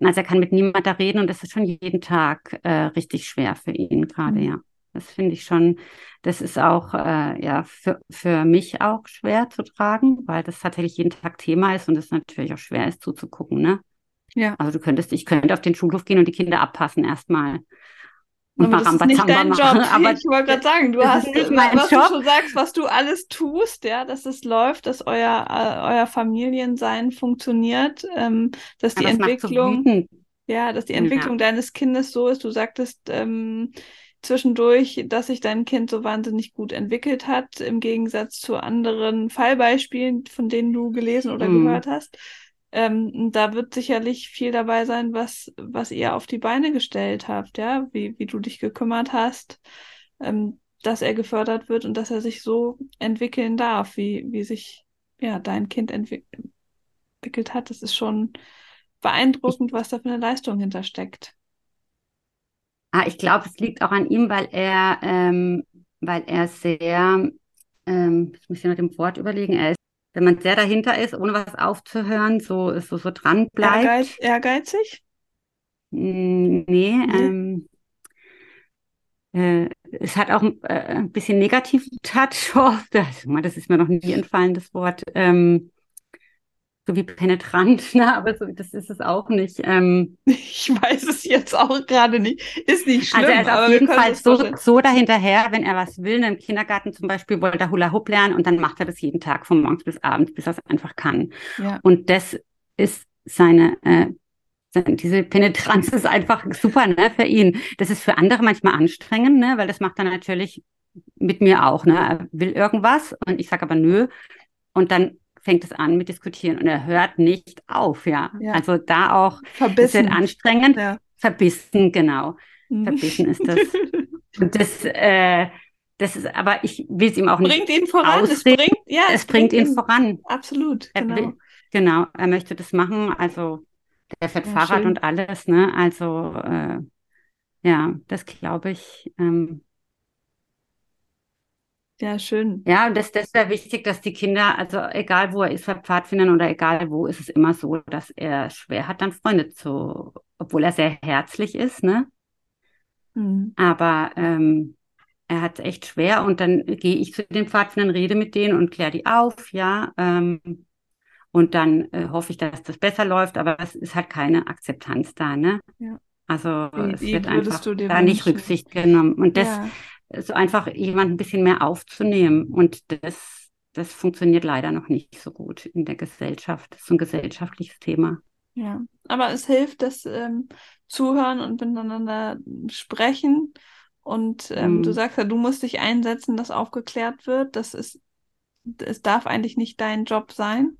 Also er kann mit niemand da reden und das ist schon jeden Tag äh, richtig schwer für ihn gerade, mhm. ja. Das finde ich schon, das ist auch äh, ja für, für mich auch schwer zu tragen, weil das tatsächlich jeden Tag Thema ist und es natürlich auch schwer ist zuzugucken, ne? Ja. Also du könntest, ich könnte auf den Schulhof gehen und die Kinder abpassen erstmal. Und aber das ist nicht dein. Job. Aber ich wollte gerade sagen, du hast nicht mein was Job. du schon sagst, was du alles tust, ja, dass es läuft, dass euer äh, euer Familiensein funktioniert, ähm, dass die Entwicklung, so ja, dass die Entwicklung ja. deines Kindes so ist. Du sagtest ähm, zwischendurch, dass sich dein Kind so wahnsinnig gut entwickelt hat, im Gegensatz zu anderen Fallbeispielen, von denen du gelesen oder mhm. gehört hast. Ähm, da wird sicherlich viel dabei sein, was, was ihr auf die Beine gestellt habt, ja, wie, wie du dich gekümmert hast, ähm, dass er gefördert wird und dass er sich so entwickeln darf, wie, wie sich ja dein Kind entwick entwickelt hat. Das ist schon beeindruckend, was da für eine Leistung hintersteckt. Ah, ich glaube, es liegt auch an ihm, weil er, ähm, weil er sehr, ähm, ich muss ja nach dem Wort überlegen, er ist wenn man sehr dahinter ist, ohne was aufzuhören, so, so, so dran bleibt. Ehrgeiz, ehrgeizig? Mm, nee, nee. Ähm, äh, es hat auch äh, ein bisschen negativen Touch oft. Das ist mir noch nie entfallen, das Wort. Ähm, so wie penetrant, ne? aber so, das ist es auch nicht. Ähm, ich weiß es jetzt auch gerade nicht. Ist nicht schlimm. Also er ist auf jeden Fall so, so dahinterher, wenn er was will. Im Kindergarten zum Beispiel wollte er Hula Hoop lernen und dann macht er das jeden Tag von morgens bis abends, bis er es einfach kann. Ja. Und das ist seine, äh, seine, diese Penetranz ist einfach super ne, für ihn. Das ist für andere manchmal anstrengend, ne, weil das macht er natürlich mit mir auch. Ne? Er will irgendwas und ich sage aber nö. Und dann fängt es an mit Diskutieren und er hört nicht auf, ja. ja. Also da auch, Verbissen. es wird anstrengend, ja. verbissen, genau. Mhm. Verbissen ist das. und das, äh, das ist, aber ich will es ihm auch nicht. Bringt ihn voran, es bringt, ja, es, es bringt, ihn, ihn voran. Absolut, genau. Will, genau, er möchte das machen, also der fährt ja, Fahrrad schön. und alles, ne? Also äh, ja, das glaube ich. Ähm, ja, schön. Ja, und das, das wäre wichtig, dass die Kinder, also egal wo er ist, bei Pfadfindern oder egal wo, ist es immer so, dass er schwer hat, dann Freunde zu, obwohl er sehr herzlich ist, ne? Mhm. Aber ähm, er hat es echt schwer und dann gehe ich zu den Pfadfindern, rede mit denen und kläre die auf, ja. Ähm, und dann äh, hoffe ich, dass das besser läuft, aber es ist halt keine Akzeptanz da, ne? Ja. Also wie, es wird einfach da nicht Rücksicht genommen. Und das, ja so einfach jemand ein bisschen mehr aufzunehmen. Und das, das funktioniert leider noch nicht so gut in der Gesellschaft. Das ist so ein gesellschaftliches Thema. Ja, aber es hilft, das ähm, Zuhören und miteinander sprechen. Und ähm, mm. du sagst ja, du musst dich einsetzen, dass aufgeklärt wird. Das ist, es darf eigentlich nicht dein Job sein.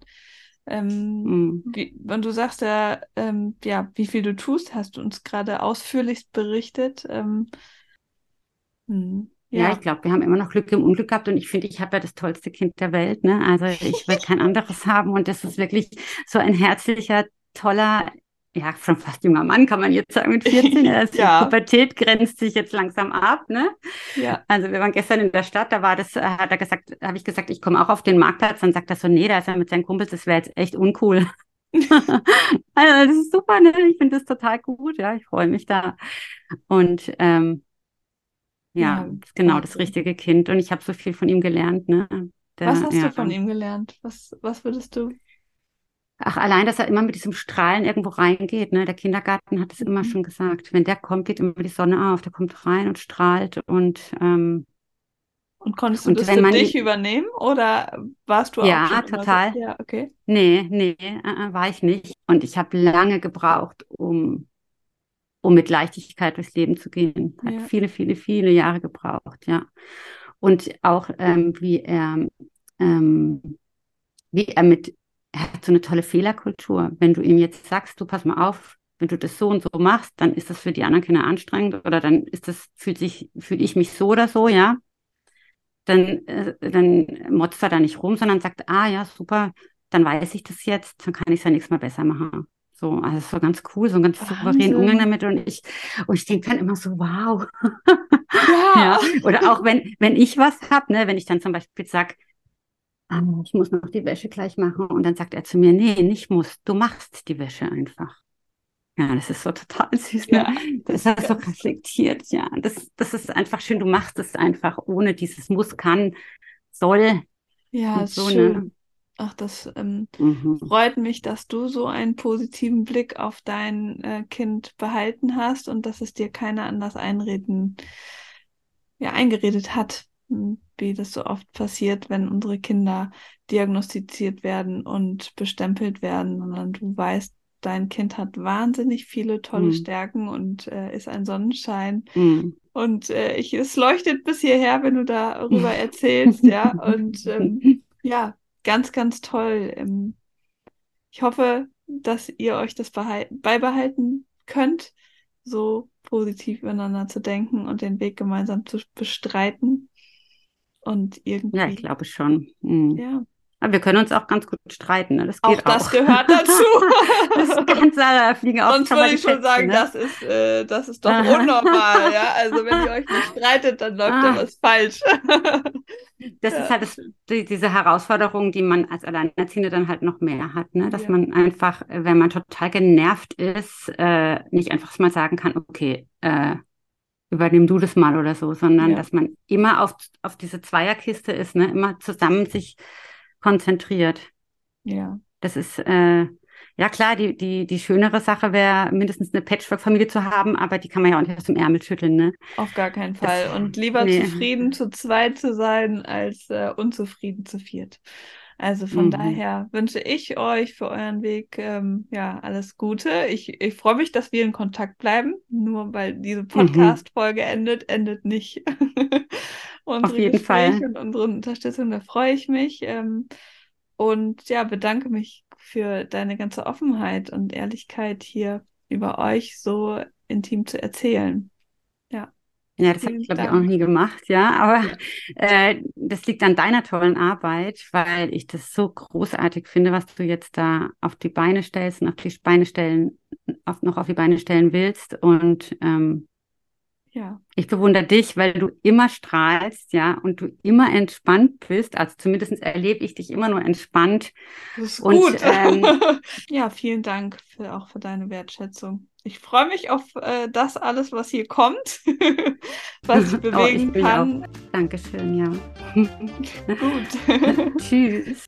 Ähm, mm. wie, und du sagst ja, ähm, ja, wie viel du tust, hast du uns gerade ausführlichst berichtet. Ähm, Mhm. Ja. ja, ich glaube, wir haben immer noch Glück im Unglück gehabt und ich finde, ich habe ja das tollste Kind der Welt. Ne? Also ich will kein anderes haben und das ist wirklich so ein herzlicher, toller, ja, schon fast junger Mann, kann man jetzt sagen, mit 14. Also ja. Die Pubertät grenzt sich jetzt langsam ab. Ne? Ja. Also wir waren gestern in der Stadt, da war das, äh, hat er gesagt, habe ich gesagt, ich komme auch auf den Marktplatz, dann sagt er so, nee, da ist er mit seinen Kumpels, das wäre jetzt echt uncool. also das ist super, ne? Ich finde das total gut, ja, ich freue mich da. Und ähm, ja, ja genau, das richtige Kind. Und ich habe so viel von ihm gelernt. Ne? Der, was hast ja, du von ihm gelernt? Was, was würdest du? Ach, allein, dass er immer mit diesem Strahlen irgendwo reingeht. Ne? Der Kindergarten hat es mhm. immer schon gesagt. Wenn der kommt, geht immer die Sonne auf. Der kommt rein und strahlt. Und, ähm, und konntest du und das für dich übernehmen oder warst du auch Ja, total. So? Ja, okay. Nee, nee, äh, war ich nicht. Und ich habe lange gebraucht, um um mit Leichtigkeit durchs Leben zu gehen. Hat ja. viele, viele, viele Jahre gebraucht, ja. Und auch ähm, wie er, ähm, wie er mit, er hat so eine tolle Fehlerkultur. Wenn du ihm jetzt sagst, du pass mal auf, wenn du das so und so machst, dann ist das für die anderen Kinder anstrengend oder dann ist das, fühlt sich, fühle ich mich so oder so, ja. Dann, äh, dann motzt er da nicht rum, sondern sagt, ah ja, super, dann weiß ich das jetzt, dann kann ich es ja nächstes Mal besser machen. So, also so ganz cool, so ein ganz souveränen Umgang damit. Und ich, und ich denke dann immer so, wow. Ja. ja. Oder auch wenn, wenn ich was habe, ne, wenn ich dann zum Beispiel sage, ah, ich muss noch die Wäsche gleich machen. Und dann sagt er zu mir, nee, nicht muss, du machst die Wäsche einfach. Ja, das ist so total süß. Ne? Ja, das ist so reflektiert, ja. Das, das ist einfach schön, du machst es einfach ohne dieses muss, kann, soll. Ja, so, ne? schön. Ne? Ach, das ähm, mhm. freut mich, dass du so einen positiven Blick auf dein äh, Kind behalten hast und dass es dir keiner anders einreden, ja, eingeredet hat, hm, wie das so oft passiert, wenn unsere Kinder diagnostiziert werden und bestempelt werden, sondern du weißt, dein Kind hat wahnsinnig viele tolle mhm. Stärken und äh, ist ein Sonnenschein. Mhm. Und äh, ich, es leuchtet bis hierher, wenn du darüber erzählst, ja. Und ähm, ja, ganz, ganz toll. Ähm, ich hoffe, dass ihr euch das beibehalten könnt, so positiv miteinander zu denken und den Weg gemeinsam zu bestreiten. Und irgendwie. Ja, ich glaube schon. Mhm. Ja. Aber wir können uns auch ganz gut streiten. Ne? Das geht auch. Das auch. gehört dazu. das ist ganz äh, fliegen auf Sonst würde ich schon sagen, ne? das, ist, äh, das ist doch unnormal. ja? Also wenn ihr euch nicht streitet, dann läuft ah. da was falsch. das ja. ist halt das, die, diese Herausforderung, die man als Alleinerziehende dann halt noch mehr hat. Ne? Dass ja. man einfach, wenn man total genervt ist, äh, nicht einfach mal sagen kann, okay, äh, übernimm du das mal oder so, sondern ja. dass man immer auf, auf diese Zweierkiste ist, ne? immer zusammen sich konzentriert. Ja. Das ist, äh, ja klar, die, die, die schönere Sache wäre, mindestens eine Patchwork-Familie zu haben, aber die kann man ja auch nicht aus dem Ärmel schütteln, ne? Auf gar keinen Fall. Das, Und lieber nee. zufrieden zu zweit zu sein, als äh, unzufrieden zu viert. Also von mhm. daher wünsche ich euch für euren Weg ähm, ja alles Gute. Ich, ich freue mich, dass wir in Kontakt bleiben. Nur weil diese mhm. Podcast-Folge mhm. endet, endet nicht unsere Auf jeden Gespräche Fall. und unsere Unterstützung. Da freue ich mich. Ähm, und ja, bedanke mich für deine ganze Offenheit und Ehrlichkeit hier über euch so intim zu erzählen. Ja. Ja, das habe ich, glaube ich, auch noch nie gemacht, ja. Aber äh, das liegt an deiner tollen Arbeit, weil ich das so großartig finde, was du jetzt da auf die Beine stellst und auf die Beine stellen, auf, noch auf die Beine stellen willst. Und ähm, ja. Ich bewundere dich, weil du immer strahlst, ja, und du immer entspannt bist. Also zumindest erlebe ich dich immer nur entspannt. Das ist und, gut. Ähm, ja, vielen Dank für, auch für deine Wertschätzung. Ich freue mich auf äh, das alles, was hier kommt, was ich bewegen oh, ich kann. Auch. Dankeschön, ja. Gut. Tschüss.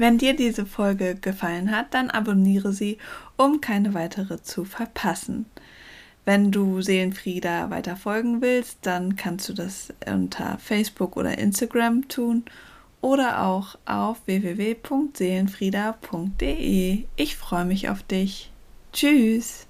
Wenn dir diese Folge gefallen hat, dann abonniere sie, um keine weitere zu verpassen. Wenn du Seelenfrieda weiter folgen willst, dann kannst du das unter Facebook oder Instagram tun oder auch auf www.seelenfrieda.de. Ich freue mich auf dich. Tschüss.